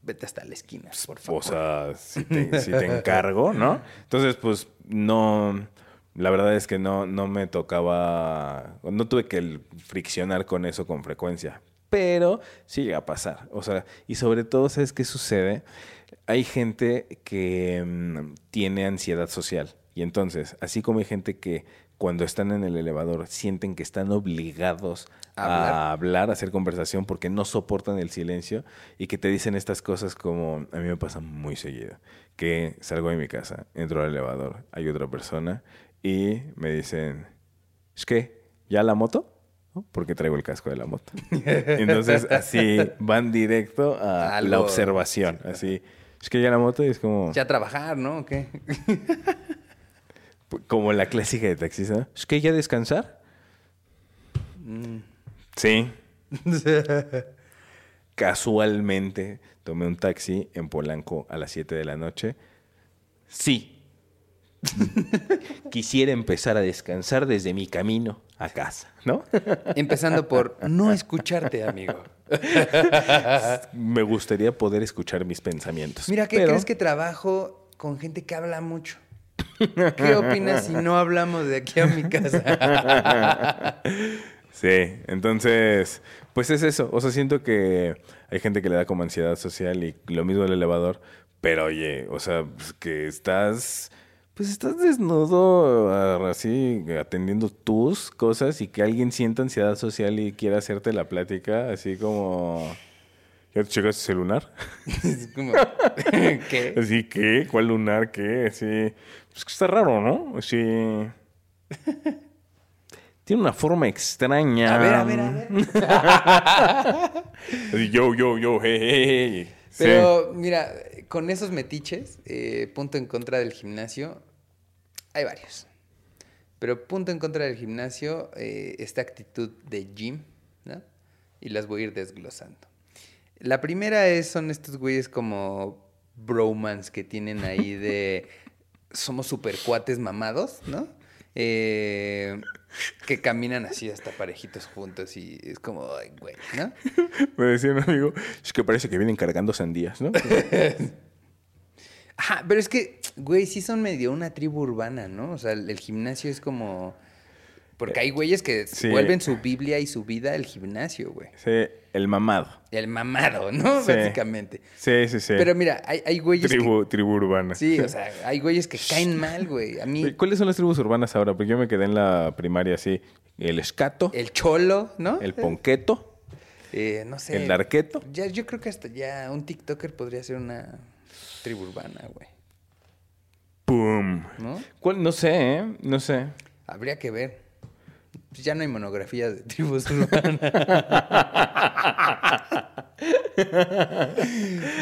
Vete hasta la esquina, por favor. O sea, si te, (laughs) si te encargo, ¿no? Entonces, pues, no... La verdad es que no, no me tocaba... No tuve que friccionar con eso con frecuencia. Pero sí llega a pasar. O sea, y sobre todo, ¿sabes qué sucede? Hay gente que mm, tiene ansiedad social. Y entonces, así como hay gente que cuando están en el elevador sienten que están obligados A hablar. a hablar, a hacer conversación porque no soportan el silencio y que te dicen estas cosas como a mí me pasa muy seguido, que salgo de mi casa, entro al elevador, hay otra persona y me dicen, ¿es que ya la moto? Porque traigo el casco de la moto. (laughs) Entonces así van directo a Algo- la observación, así, es que ya la moto y es como, Ya trabajar, ¿no? ¿O qué? (laughs) como la clásica de taxista, ¿es que ya descansar? Sí, casualmente tomé un taxi en Polanco a las 7 de la noche. Sí. (laughs) Quisiera empezar a descansar desde mi camino a casa, ¿no? Empezando por no escucharte, amigo. Me gustaría poder escuchar mis pensamientos. Mira, ¿qué pero- crees que trabajo con gente que habla mucho? ¿Qué opinas si no hablamos de aquí a mi casa? (laughs) Sí, entonces, pues es eso. O sea, siento que hay gente que le da como ansiedad social y lo mismo el elevador, pero oye, o sea, pues, que estás, pues estás desnudo ah, así atendiendo tus cosas y que alguien sienta ansiedad social y quiera hacerte la plática, así como, ¿ya te checaste el lunar? (laughs) (laughs) ¿Qué? Así que, ¿cuál lunar? ¿Qué? Así, pues que está raro, ¿no? Así. (laughs) Tiene una forma extraña. A ver, a ver, a ver. (laughs) Yo, yo, yo, hey, hey, hey. Sí. Pero mira, con esos metiches, eh, punto en contra del gimnasio, hay varios. Pero punto en contra del gimnasio, eh, esta actitud de gym, ¿no? Y las voy a ir desglosando. La primera es, son estos güeyes como bromans que tienen ahí de (laughs) somos super cuates mamados, ¿no? Eh, que caminan así hasta parejitos juntos y es como, ay, güey, ¿no? (laughs) Me decía un amigo, es que parece que vienen cargando sandías, ¿no? (laughs) Ajá, pero es que, güey, sí son medio una tribu urbana, ¿no? O sea, el, el gimnasio es como... Porque hay güeyes que Sí. vuelven su Biblia y su vida el gimnasio, güey. Sí, el mamado. El mamado, ¿no? Sí. Básicamente. Sí, sí, sí. Pero mira, hay, hay güeyes tribu, tribu urbana. que... Sí, o sea, hay güeyes que caen mal, güey. A mí, ¿Cuáles son las tribus urbanas ahora? Porque yo me quedé en la primaria así. El escato, el cholo, ¿no? el ponqueto, Eh, no sé. el darqueto. Ya, yo creo que hasta ya un TikToker podría ser una tribu urbana, güey. ¡Pum! ¿No? ¿Cuál? No sé, ¿eh? No sé. Habría que ver. Pues ya no hay monografías de tribus (laughs) urbanas.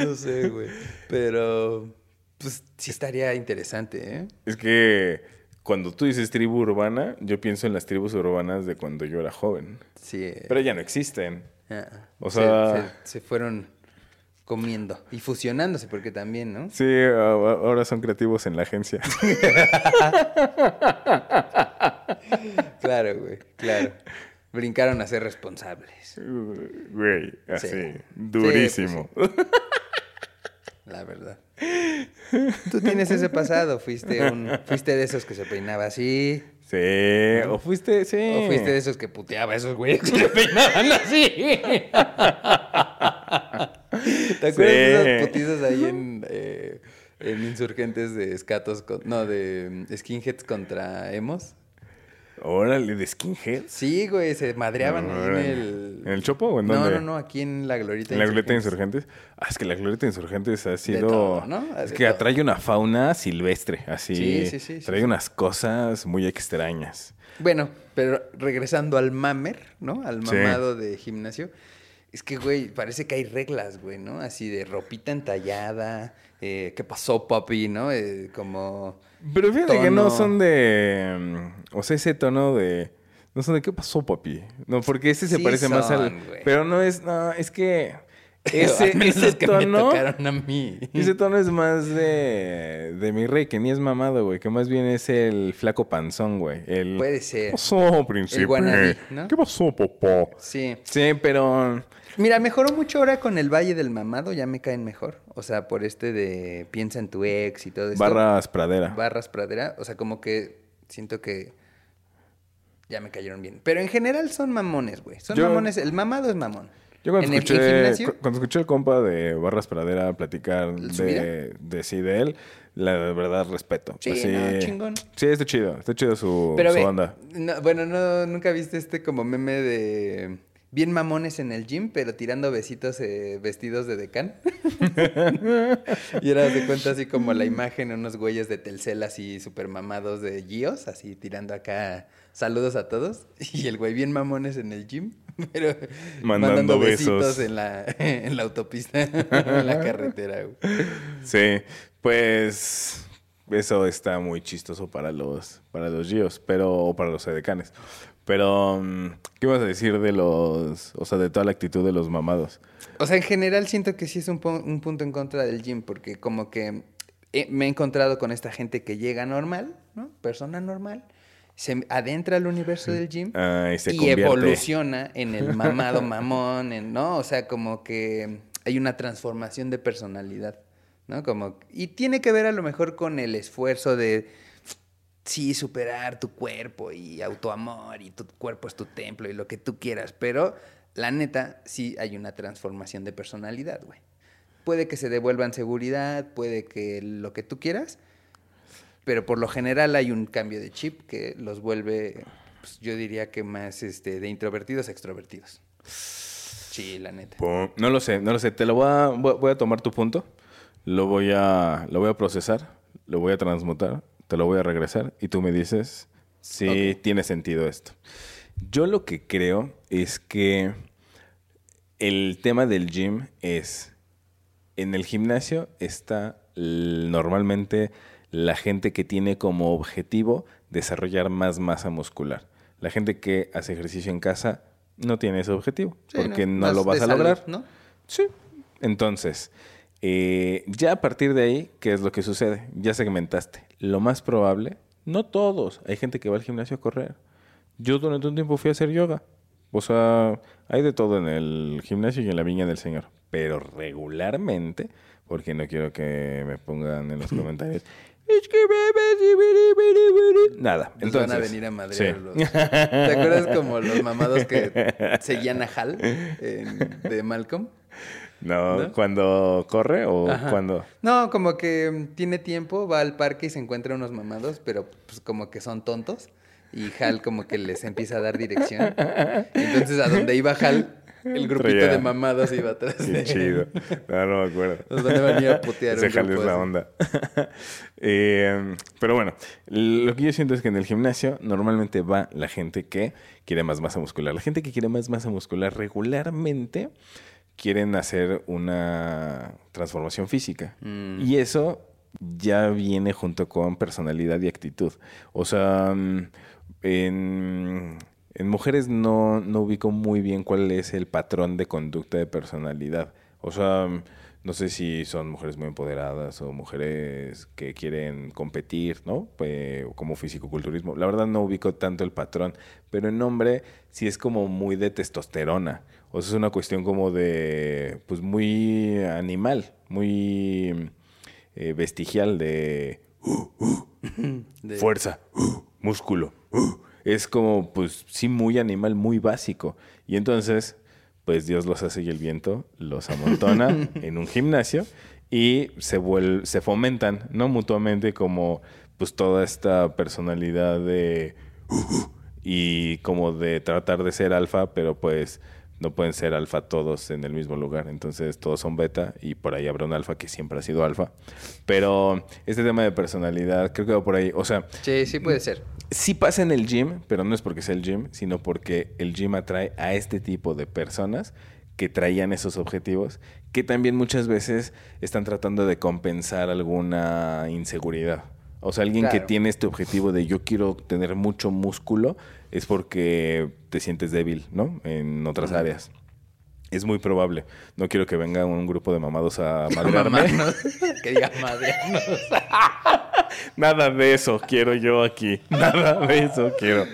no sé, güey. Pero, pues sí estaría interesante, ¿eh? Es que cuando tú dices tribu urbana, yo pienso en las tribus urbanas de cuando yo era joven. Sí. Pero ya no existen. ah, o se- sea- Se, se fueron comiendo y fusionándose, porque también, ¿no? Sí, ahora son creativos en la agencia. (laughs) Claro, güey, claro. Brincaron a ser responsables, Güey, así, Sí. durísimo. la verdad. Tú tienes ese pasado, fuiste un, fuiste de esos que se peinaba así. Sí, o fuiste, sí. O fuiste de esos que puteaba a esos güeyes que se (laughs) peinaban así. ¿Te acuerdas de esas putizas ahí en, eh, en Insurgentes de escatos? con- no, de mm, skinheads contra emos? Órale, de skinhead. Sí, güey, se madreaban ahí en el... ¿En el Chopo o en No, dónde? no, no, aquí en la Glorieta. En la glorieta de Insurgentes. Ah, es que la glorieta de insurgentes ha sido. todo, ¿no? Es que todo. atrae una fauna silvestre, así. Sí, sí, sí, Trae sí. unas cosas muy extrañas. Bueno, pero regresando al mamer, ¿no? Al Sí. mamado de gimnasio. Es que, güey, parece que hay reglas, güey, ¿no? Así de ropita entallada, eh, ¿qué pasó, papi? ¿No? Eh, como... Pero fíjate que no son de. mm, O sea, ese tono de. No son de qué pasó, papi. No, porque ese se Sí parece más al. Pero no es. No, es que. (laughs) Ese, ese que tono. tocaron a mí. Ese tono es más de. De mi rey, que ni es mamado, güey. Que más bien es el flaco panzón, güey. El. Puede ¿Qué ser. pasó, príncipe? wannabe, ¿no? ¿Qué pasó, popó? Sí. Sí, pero. Mira, mejoró mucho ahora con el Valle del Mamado, ya me caen mejor. O sea, por este de piensa en tu ex y todo esto. Barras Pradera. Barras Pradera. O sea, como que siento que ya me cayeron bien. Pero en general son mamones, güey. Son Yo- mamones. El mamado es mamón. Yo cuando el- escuché, en gimnasio, cu- cuando escuché al compa de Barras Pradera platicar de, de sí de él, la verdad respeto. Sí, Así- no, chingón. Sí, está chido, está chido su, Pero su ve, onda. no, bueno, no, nunca viste este como meme de bien mamones en el gym, pero tirando besitos eh, vestidos de decán. (laughs) y era de cuenta así como la imagen, unos güeyes de Telcel así súper mamados de Gios, así tirando acá saludos a todos. (laughs) Y el güey bien mamones en el gym, (laughs) pero Mandando besitos besos. en la, en la autopista, en la carretera. güey. Sí, pues eso está muy chistoso para los para los Gios, pero o para los edecanes. Pero mm, ¿qué ibas a decir de los, o sea, de toda la actitud de los mamados? O sea, en general siento que sí es un, pu- un punto en contra del gym, porque como que eh, me he encontrado con esta gente que llega normal, ¿no? Persona normal, se adentra al universo del gym Ah, y se y convierte. evoluciona en el mamado (laughs) mamón, en- ¿no? O sea, como que hay una transformación de personalidad, ¿no? Como, y tiene que ver a lo mejor con el esfuerzo de, sí, superar tu cuerpo y autoamor y tu cuerpo es tu templo y lo que tú quieras, pero la neta, sí hay una transformación de personalidad, güey. Puede que se devuelvan seguridad, puede que lo que tú quieras, pero por lo general hay un cambio de chip que los vuelve, pues, yo diría que más este, de introvertidos a extrovertidos. Sí, la neta. No lo sé, no lo sé. Te lo voy a, voy a tomar tu punto. Lo voy a, lo voy a procesar. Lo voy a transmutar. Te lo voy a regresar. Y tú me dices si tiene sentido esto. Yo lo que creo es que el tema del gym es. En el gimnasio está normalmente la gente que tiene como objetivo desarrollar más masa muscular. La gente que hace ejercicio en casa no tiene ese objetivo Sí, porque no, lo vas a salud, lograr. ¿no? Sí. Entonces, eh, ya a partir de ahí, ¿qué es lo que sucede? Ya segmentaste. Lo más probable, no todos. Hay gente que va al gimnasio a correr. Yo durante un tiempo fui a hacer yoga. O sea, hay de todo en el gimnasio y en la viña del Señor. Pero regularmente, porque no quiero que me pongan en los (laughs) comentarios. "Es que me- Nada. Nos Entonces, van a venir a sí. madrearlos. ¿Te acuerdas como los mamados que seguían a Hal en- de Malcolm? No, ¿No? cuando corre o Ajá. cuando. No, como que mm, tiene tiempo, va al parque y se encuentra unos mamados, pero pues como que son tontos. Y Hal como que les empieza a dar dirección. Entonces a donde iba Hal, el grupito Traía- de mamados iba atrás Qué de chido. No, no me acuerdo. Nos van a venir a putear Ese un jale es la así. onda. (laughs) Eh, pero bueno, lo que yo siento es que en el gimnasio normalmente va la gente que quiere más masa muscular. La gente que quiere más masa muscular regularmente quieren hacer una transformación física. Mm. Y eso ya viene junto con personalidad y actitud. O sea, mm, en, en mujeres no, no ubico muy bien cuál es el patrón de conducta de personalidad. O sea, mm, no sé si son mujeres muy empoderadas o mujeres que quieren competir, ¿no? Eh, como fisicoculturismo. La verdad no ubico tanto el patrón, pero en hombre sí es como muy de testosterona. O sea, es una cuestión como de, pues muy animal, muy eh, vestigial de De- fuerza, uh, músculo. Es como, pues sí, muy animal, muy básico. Y entonces, pues Dios los hace y el viento los amontona (laughs) en un gimnasio y se, vuel- se fomentan, ¿no? Mutuamente como, pues toda esta personalidad de... y como de tratar de ser alfa, pero pues no pueden ser alfa todos en el mismo lugar. Entonces todos son beta y por ahí habrá un alfa que siempre ha sido alfa. Pero este tema de personalidad, creo que va por ahí. O sea, Sí, sí puede ser. sí pasa en el gym, pero no es porque sea el gym, sino porque el gym atrae a este tipo de personas que traían esos objetivos, que también muchas veces están tratando de compensar alguna inseguridad. O sea, alguien que tiene este objetivo de yo quiero tener mucho músculo es porque te sientes débil, ¿no? En otras áreas. Es muy probable. No quiero que venga un grupo de mamados a (laughs) madrearme. (laughs) Que diga madre. (laughs) Nada de eso quiero yo aquí. Nada de eso quiero.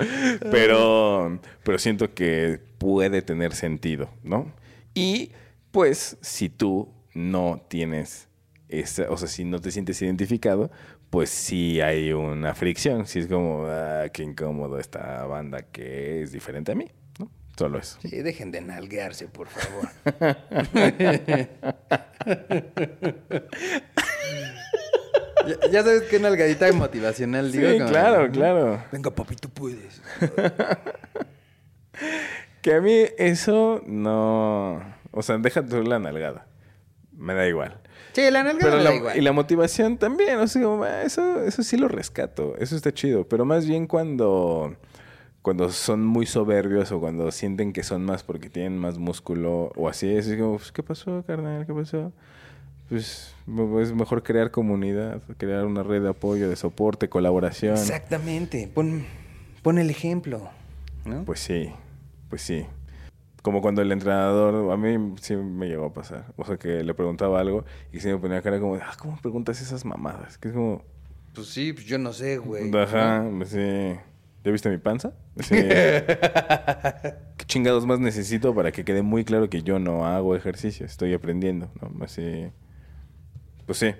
Pero, pero siento que puede tener sentido, ¿no? Y pues si tú no tienes esa, o sea, si no te sientes identificado, pues sí hay una fricción. Sí es como, ah, qué incómodo esta banda que es diferente a mí, ¿no? Solo eso. Sí, dejen de nalguearse, por favor. (laughs) ya, ya sabes qué nalgadita motivacional digo. Sí, Como- claro, claro. Venga, papi, tú puedes. (laughs) Que a mí eso no... O sea, deja tú la nalgada. Me da igual. Sí, la nalgada Pero me la, da igual. y la motivación también, o sea, como, ah, eso, eso sí lo rescato, eso está chido, pero más bien cuando, cuando son muy soberbios o cuando sienten que son más porque tienen más músculo o así, es como, pues, ¿qué pasó, carnal? ¿Qué pasó? Pues es mejor crear comunidad, crear una red de apoyo, de soporte, colaboración. Exactamente. Pon, pon el ejemplo. ¿no? Pues sí, pues sí. Como cuando el entrenador, a mí sí me llegó a pasar. O sea, que le preguntaba algo y se me ponía cara como, ah, ¿cómo preguntas esas mamadas? Que es como, Pues sí, pues yo no sé, güey. Ajá, sí. ¿Ya viste mi panza? Sí. (laughs) ¿Qué chingados más necesito para que quede muy claro que yo no hago ejercicio? Estoy aprendiendo, ¿no? Así. Pues sí.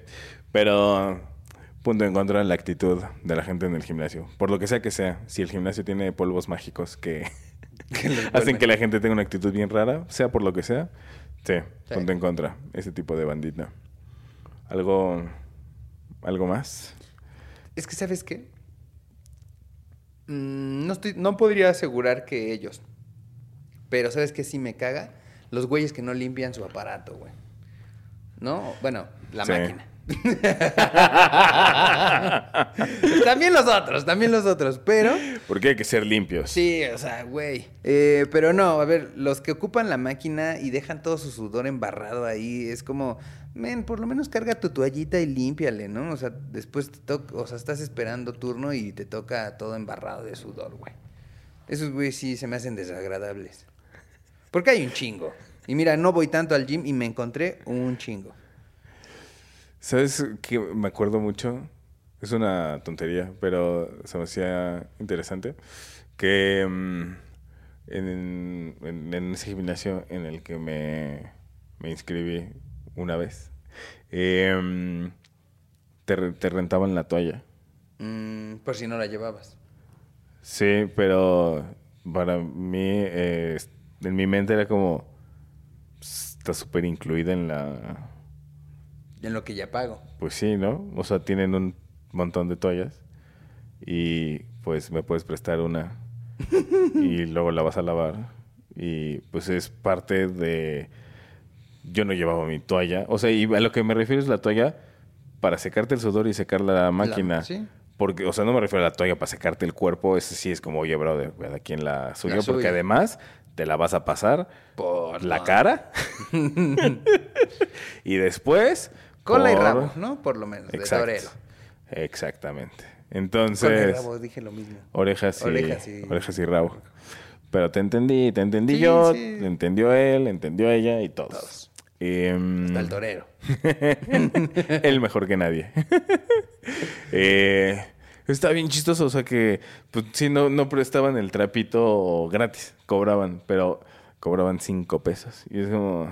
Pero punto en contra la actitud de la gente en el gimnasio. Por lo que sea que sea. Si el gimnasio tiene polvos mágicos que (laughs) hacen que la gente tenga una actitud bien rara, sea por lo que sea, sí, Sí. punto en contra. Ese tipo de bandita. ¿Algo, algo más? Es que, ¿sabes qué? Mm, no, estoy, no podría asegurar que ellos. Pero, ¿sabes qué sí me caga? Los güeyes que no limpian su aparato, güey. ¿No? Bueno, la Sí. máquina. (laughs) también los otros, también los otros. Pero, Porque hay que ser limpios. sí, o sea, güey. Eh, pero no, a ver, los que ocupan la máquina y dejan todo su sudor embarrado ahí, es como, men, por lo menos carga tu toallita y límpiale, ¿no? O sea, después te toca, o sea, estás esperando turno y te toca todo embarrado de sudor, güey. Esos güeyes sí se me hacen desagradables. Porque hay un chingo. Y mira, no voy tanto al gym y me encontré un chingo. ¿Sabes qué me acuerdo mucho? Es una tontería, pero se me hacía interesante. Que mm, en, en- en ese gimnasio en el que me, me inscribí una vez, em, te, te rentaban la toalla. Mm, por si no la llevabas. Sí, pero para mí, eh, en mi mente era como, "Pues, está súper incluida en la, En lo que ya pago. Pues sí, ¿no? O sea, tienen un montón de toallas y pues me puedes prestar una (laughs) y luego la vas a lavar y pues es parte de... Yo no llevaba mi toalla. O sea, y a lo que me refiero es la toalla para secarte el sudor y secar la máquina. sí. Porque, o sea, no me refiero a la toalla para secarte el cuerpo. Ese sí es como, oye, brother, cada quien la suya. La porque además te la vas a pasar Por la cara (laughs) (laughs) y después... Cola y rabo, ¿no? Por lo menos, de torero. Exactamente. Cola Entonces, y rabo, dije lo mismo. orejas y, Orejas y- orejas y rabo. Pero te entendí, te entendí Sí, yo, sí. te entendió él, entendió ella y todos. Todos. Em, Hasta el torero. (laughs) él mejor que nadie. (laughs) Eh, está bien chistoso, o sea que, pues sí, no, no prestaban el trapito gratis, cobraban, pero cobraban cinco pesos. Y es como,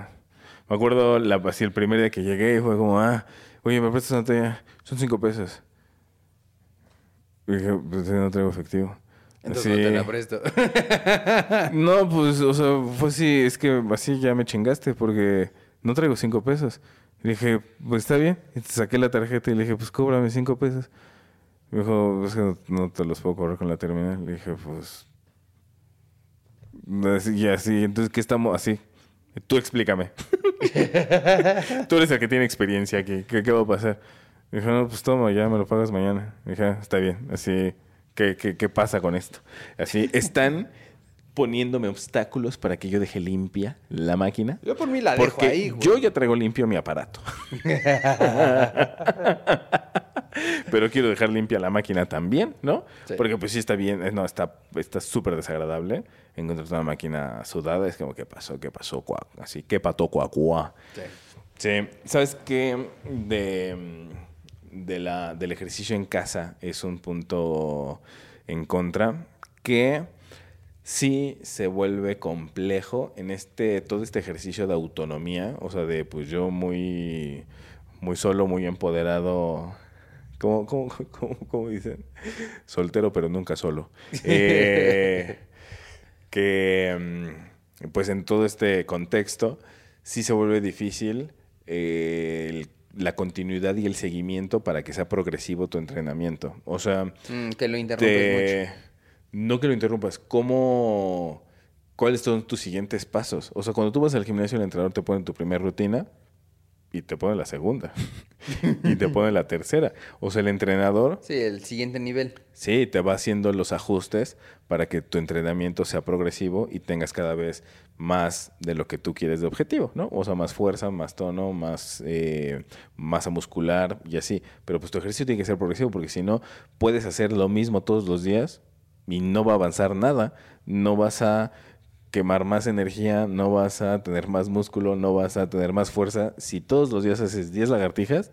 me acuerdo la, así el primer día que llegué fue como, ah, oye, me prestas una toalla, son cinco pesos. Y dije, pues no traigo efectivo. Entonces Así- no te la presto. (laughs) no, pues, o sea, fue así, es que así ya me chingaste porque no traigo cinco pesos. Y le dije, pues está bien. Y te saqué la tarjeta y le dije, pues cóbrame cinco pesos. Me dijo, es que no, te los puedo cobrar con la terminal. Le dije, pues y así, entonces, ¿qué estamos así? Tú explícame. (laughs) Tú eres el que tiene experiencia aquí. ¿Qué, qué va a pasar? Dijo, no, pues toma, ya me lo pagas mañana. Dije, "Ah, está bien. Así, ¿qué, qué, qué pasa con esto? Así, están poniéndome obstáculos para que yo deje limpia la máquina. Yo por mí la dejo Porque ahí, güey. yo ya traigo limpio mi aparato. (laughs) Pero quiero dejar limpia la máquina también, ¿no? Sí. Porque pues sí está bien, eh, no, está está súper desagradable encontrar una máquina sudada. Es como, ¿qué pasó? ¿Qué pasó? Cuac? Así, ¿qué pató? Cuac, cuac? Sí. Sí, ¿sabes qué? De, de la, del ejercicio en casa es un punto en contra que sí se vuelve complejo en este todo este ejercicio de autonomía, o sea, de pues yo muy muy solo, muy empoderado. ¿Cómo, cómo, (laughs) cómo, cómo dicen? Soltero, pero nunca solo. Eh, que mm, pues en todo este contexto sí se vuelve difícil eh, el- la continuidad y el seguimiento para que sea progresivo tu entrenamiento. O sea, Mm, que lo interrumpes te- mucho. no que lo interrumpas, ¿cómo, ¿cuáles son tus siguientes pasos? O sea, cuando tú vas al gimnasio, el entrenador te pone tu primera rutina y te pone la segunda (laughs) y te pone la tercera. O sea, el entrenador Sí, el siguiente nivel. Sí, te va haciendo los ajustes para que tu entrenamiento sea progresivo y tengas cada vez más de lo que tú quieres de objetivo, ¿no? O sea, más fuerza, más tono, más eh, masa muscular y así. Pero pues tu ejercicio tiene que ser progresivo porque si no, puedes hacer lo mismo todos los días y no va a avanzar nada. No vas a quemar más energía, no vas a tener más músculo, no vas a tener más fuerza. Si todos los días haces 10 lagartijas,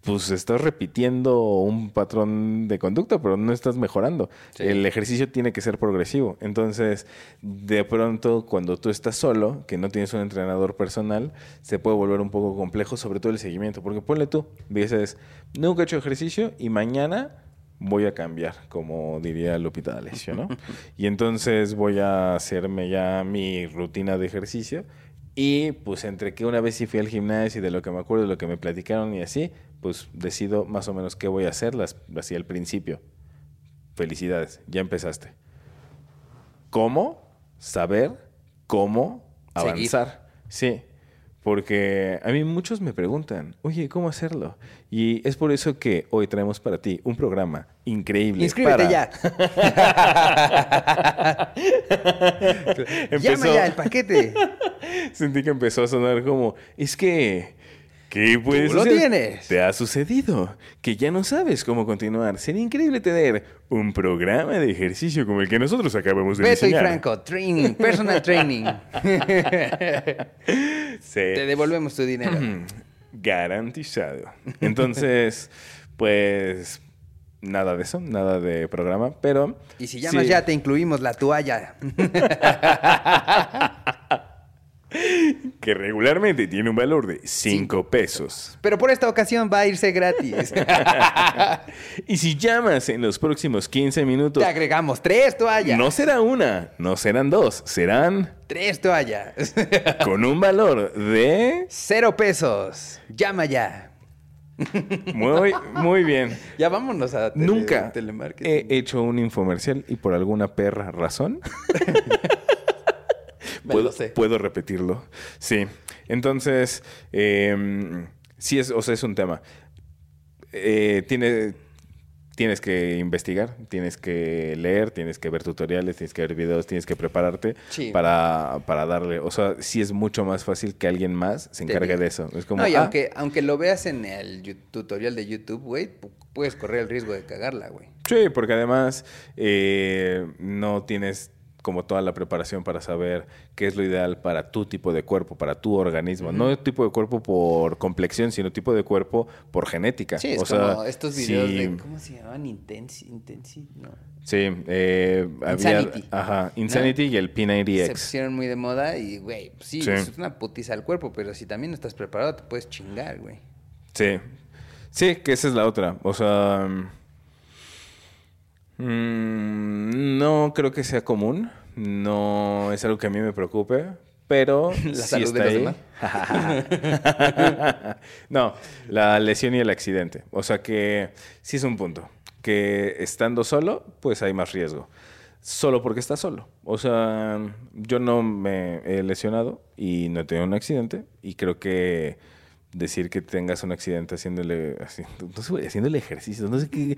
pues estás repitiendo un patrón de conducta, pero no estás mejorando. Sí. El ejercicio tiene que ser progresivo. Entonces, de pronto, cuando tú estás solo, que no tienes un entrenador personal, se puede volver un poco complejo, sobre todo el seguimiento. Porque ponle tú, dices, nunca he hecho ejercicio y mañana voy a cambiar, como diría Lupita D'Alessio, ¿no? (laughs) y entonces voy a hacerme ya mi rutina de ejercicio y pues entre que una vez sí fui al gimnasio y de lo que me acuerdo, de lo que me platicaron y así, pues decido más o menos qué voy a hacer las, así al principio. Felicidades, ya empezaste. ¿Cómo saber cómo Seguir. avanzar? Sí, porque a mí muchos me preguntan, oye, ¿cómo hacerlo? Y es por eso que hoy traemos para ti un programa increíble. Inscríbete para- ya. (laughs) Llama Empezó- ya el paquete. (laughs) Sentí que empezó a sonar como, es que, ¿qué puede Tú lo tienes. Te ha sucedido, que ya no sabes cómo continuar. Sería increíble tener un programa de ejercicio como el que nosotros acabamos de Beto y diseñar. Franco, training, personal training. (laughs) Sí. Te devolvemos tu dinero. Garantizado. Entonces, (laughs) pues, nada de eso, nada de programa, pero... Y si llamas sí. ya, te incluimos la toalla. (laughs) Que regularmente tiene un valor de 5 pesos. Pero por esta ocasión va a irse gratis. (laughs) Y si llamas en los próximos 15 minutos, Te agregamos tres toallas. no será una, no serán dos, serán Tres toallas. (laughs) con un valor de... Cero pesos. Llama ya. Muy, muy bien. (laughs) Ya vámonos a tele- Nunca telemarketing. he hecho un infomercial y por alguna perra razón (laughs) puedo, lo sé. puedo repetirlo. Sí. Entonces, eh, sí es, o sea, es un tema. Eh, tiene, tienes que investigar, tienes que leer, tienes que ver tutoriales, tienes que ver videos, tienes que prepararte Sí. para, para darle. O sea, sí es mucho más fácil que alguien más se encargue de eso. Es como, no, y ah, aunque, aunque lo veas en el tutorial de YouTube, güey, pu- puedes correr el riesgo de cagarla, güey. Sí, porque además eh, no tienes como toda la preparación para saber qué es lo ideal para tu tipo de cuerpo, para tu organismo. No tipo de cuerpo por complexión, sino tipo de cuerpo por genética. Sí, es O sea, como estos videos sí, de... ¿Cómo se llamaban? Intensi... Intensi... No. Sí, eh, había... Insanity. Ajá, Insanity y el Se P90X. pusieron muy de moda y, güey, pues sí, Sí. es una putiza al cuerpo, pero si también no estás preparado, te puedes chingar, güey. Sí. Sí, que esa es la otra. O sea... mm, no creo que sea común. No es algo que a mí me preocupe. Pero (laughs) La sí salud está de los ahí. (laughs) no, la lesión y el accidente. O sea que sí es un punto. Que estando solo, pues hay más riesgo. solo porque estás solo. O sea, yo no me he lesionado y no he tenido un accidente y creo que decir que tengas un accidente haciéndole, no sé, haciéndole ejercicio, no sé qué,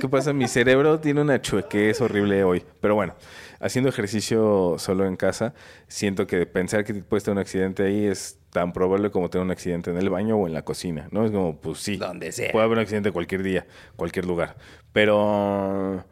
qué, pasa, mi cerebro tiene una chuequez horrible hoy, pero bueno, haciendo ejercicio solo en casa, siento que pensar que puedes tener un accidente ahí es tan probable como tener un accidente en el baño o en la cocina, ¿no? Es como, pues sí, donde sea. Puede haber un accidente cualquier día, cualquier lugar, pero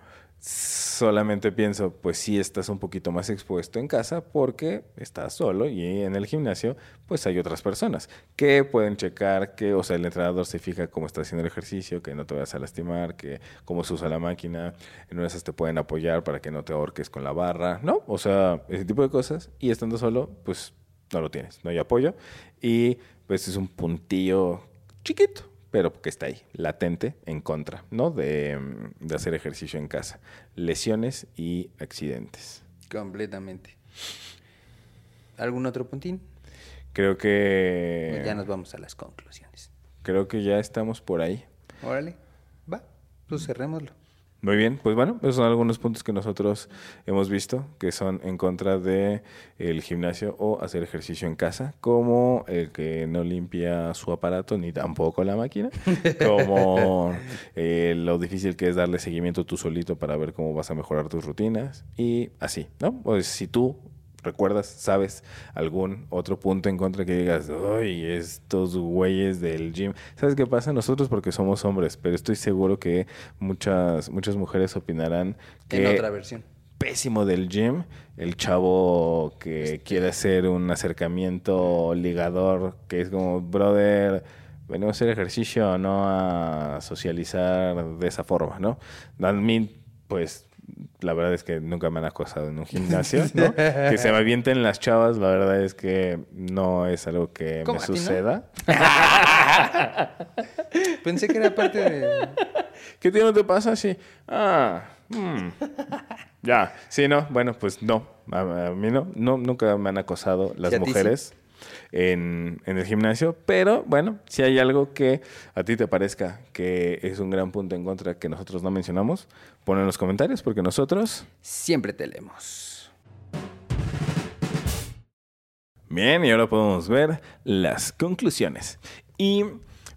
solamente pienso, pues sí estás un poquito más expuesto en casa porque estás solo y en el gimnasio pues hay otras personas que pueden checar que, o sea, el entrenador se fija cómo estás haciendo el ejercicio, que no te vayas a lastimar, que cómo se usa la máquina, en una esas te pueden apoyar para que no te ahorques con la barra, ¿no? O sea, ese tipo de cosas y estando solo pues no lo tienes, no hay apoyo y pues es un puntillo chiquito pero que está ahí, latente, en contra, ¿no? De, hacer ejercicio en casa. Lesiones y accidentes. Completamente. ¿Algún otro puntín? Creo que... Pues ya nos vamos a las conclusiones. Creo que ya estamos por ahí. Órale, va, pues cerrémoslo. Muy bien, pues bueno, esos son algunos puntos que nosotros hemos visto que son en contra de el gimnasio o hacer ejercicio en casa, como el que no limpia su aparato ni tampoco la máquina, (laughs) como eh, lo difícil que es darle seguimiento tú solito para ver cómo vas a mejorar tus rutinas y así, ¿no? Pues si tú ¿Recuerdas, sabes, algún otro punto en contra que digas, ay, estos güeyes del gym? ¿Sabes qué pasa? Nosotros porque somos hombres, pero estoy seguro que muchas, muchas mujeres opinarán que... En otra versión. Pésimo del gym, el chavo que este quiere hacer un acercamiento ligador, que es como, brother, venimos a hacer ejercicio, no a socializar de esa forma, ¿no? A mí, pues la verdad es que nunca me han acosado en un gimnasio, ¿no? (laughs) que se me avienten las chavas, la verdad es que no es algo que me suceda. (laughs) Pensé que era parte de... ¿Qué tiene no te pasa? Sí. Ah, hmm. ya. Sí, no, bueno, pues no. A, mí no, no, nunca me han acosado las mujeres en, el gimnasio. Pero bueno, si hay algo que a ti te parezca que es un gran punto en contra que nosotros no mencionamos, pon en los comentarios porque nosotros siempre te leemos. Bien, y ahora podemos ver las conclusiones. Y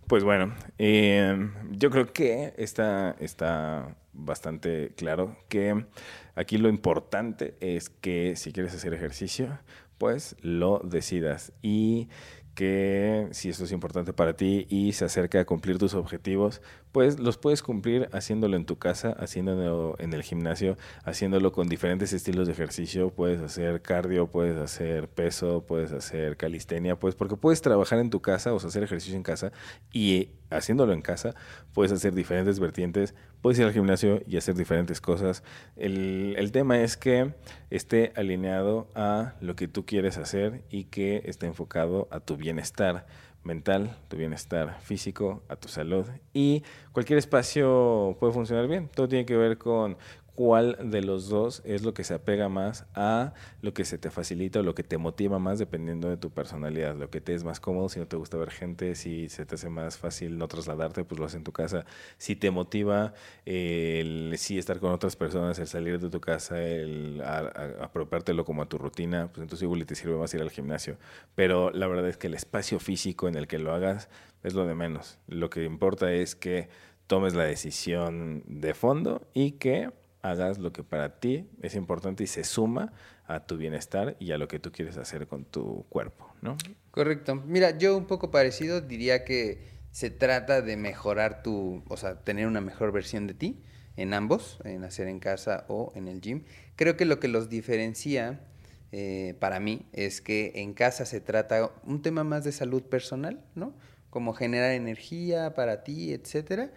pues bueno, eh, yo creo que está, está bastante claro que aquí lo importante es que si quieres hacer ejercicio, pues lo decidas. Y que si esto es importante para ti y se acerca a cumplir tus objetivos, pues los puedes cumplir haciéndolo en tu casa, haciéndolo en el gimnasio, haciéndolo con diferentes estilos de ejercicio. Puedes hacer cardio, puedes hacer peso, puedes hacer calistenia, pues porque puedes trabajar en tu casa o hacer ejercicio en casa y haciéndolo en casa puedes hacer diferentes vertientes, puedes ir al gimnasio y hacer diferentes cosas. El, el tema es que esté alineado a lo que tú quieres hacer y que esté enfocado a tu bienestar mental, tu bienestar físico, a tu salud y cualquier espacio puede funcionar bien. Todo tiene que ver con cuál de los dos es lo que se apega más a lo que se te facilita o lo que te motiva más dependiendo de tu personalidad, lo que te es más cómodo, si no te gusta ver gente, si se te hace más fácil no trasladarte, pues lo haces en tu casa, si te motiva el sí estar con otras personas, el salir de tu casa, el apropiártelo como a tu rutina, pues entonces igual te sirve más ir al gimnasio, pero la verdad es que el espacio físico en el que lo hagas es lo de menos, lo que importa es que tomes la decisión de fondo y que hagas lo que para ti es importante y se suma a tu bienestar y a lo que tú quieres hacer con tu cuerpo, ¿no? Correcto. Mira, yo un poco parecido diría que se trata de mejorar tu, o sea, tener una mejor versión de ti en ambos, en hacer en casa o en el gym. Creo que lo que los diferencia eh, para mí es que en casa se trata un tema más de salud personal, ¿no? Como generar energía para ti, etcétera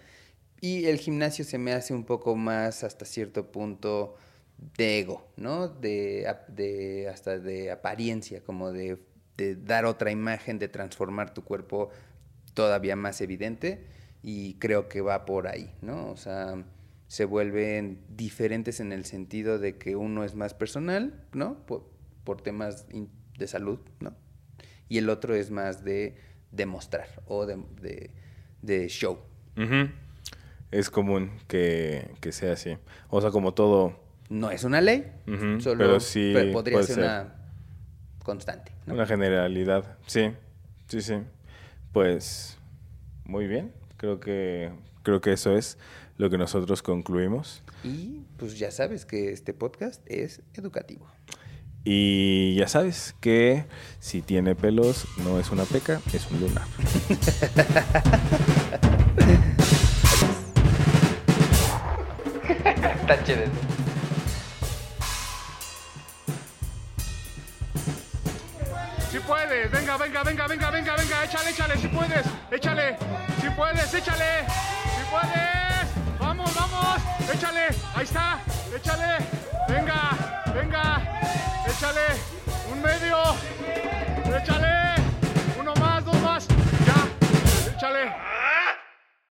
y el gimnasio se me hace un poco más hasta cierto punto de ego, ¿no? De, hasta de apariencia, como de, dar otra imagen, de transformar tu cuerpo todavía más evidente y creo que va por ahí, ¿no? O sea, se vuelven diferentes en el sentido de que uno es más personal, ¿no? Por, por temas de salud, ¿no? Y el otro es más de demostrar o de, show es común que, sea así. O sea, como todo, No es una ley, solo pero sí pe- podría ser, ser. una constante. ¿no? Una generalidad, sí, sí, sí. Pues muy bien, creo que creo que eso es lo que nosotros concluimos. Y pues ya sabes que este podcast es educativo. Y ya sabes que si tiene pelos no es una peca, es un lunar. (laughs) Si puedes, venga, venga, venga, venga, venga, venga, échale, échale, si puedes, échale, si puedes, échale, si puedes, vamos, vamos, échale, ahí está, échale, venga, venga, échale, un medio, échale, uno más, dos más, ya, échale.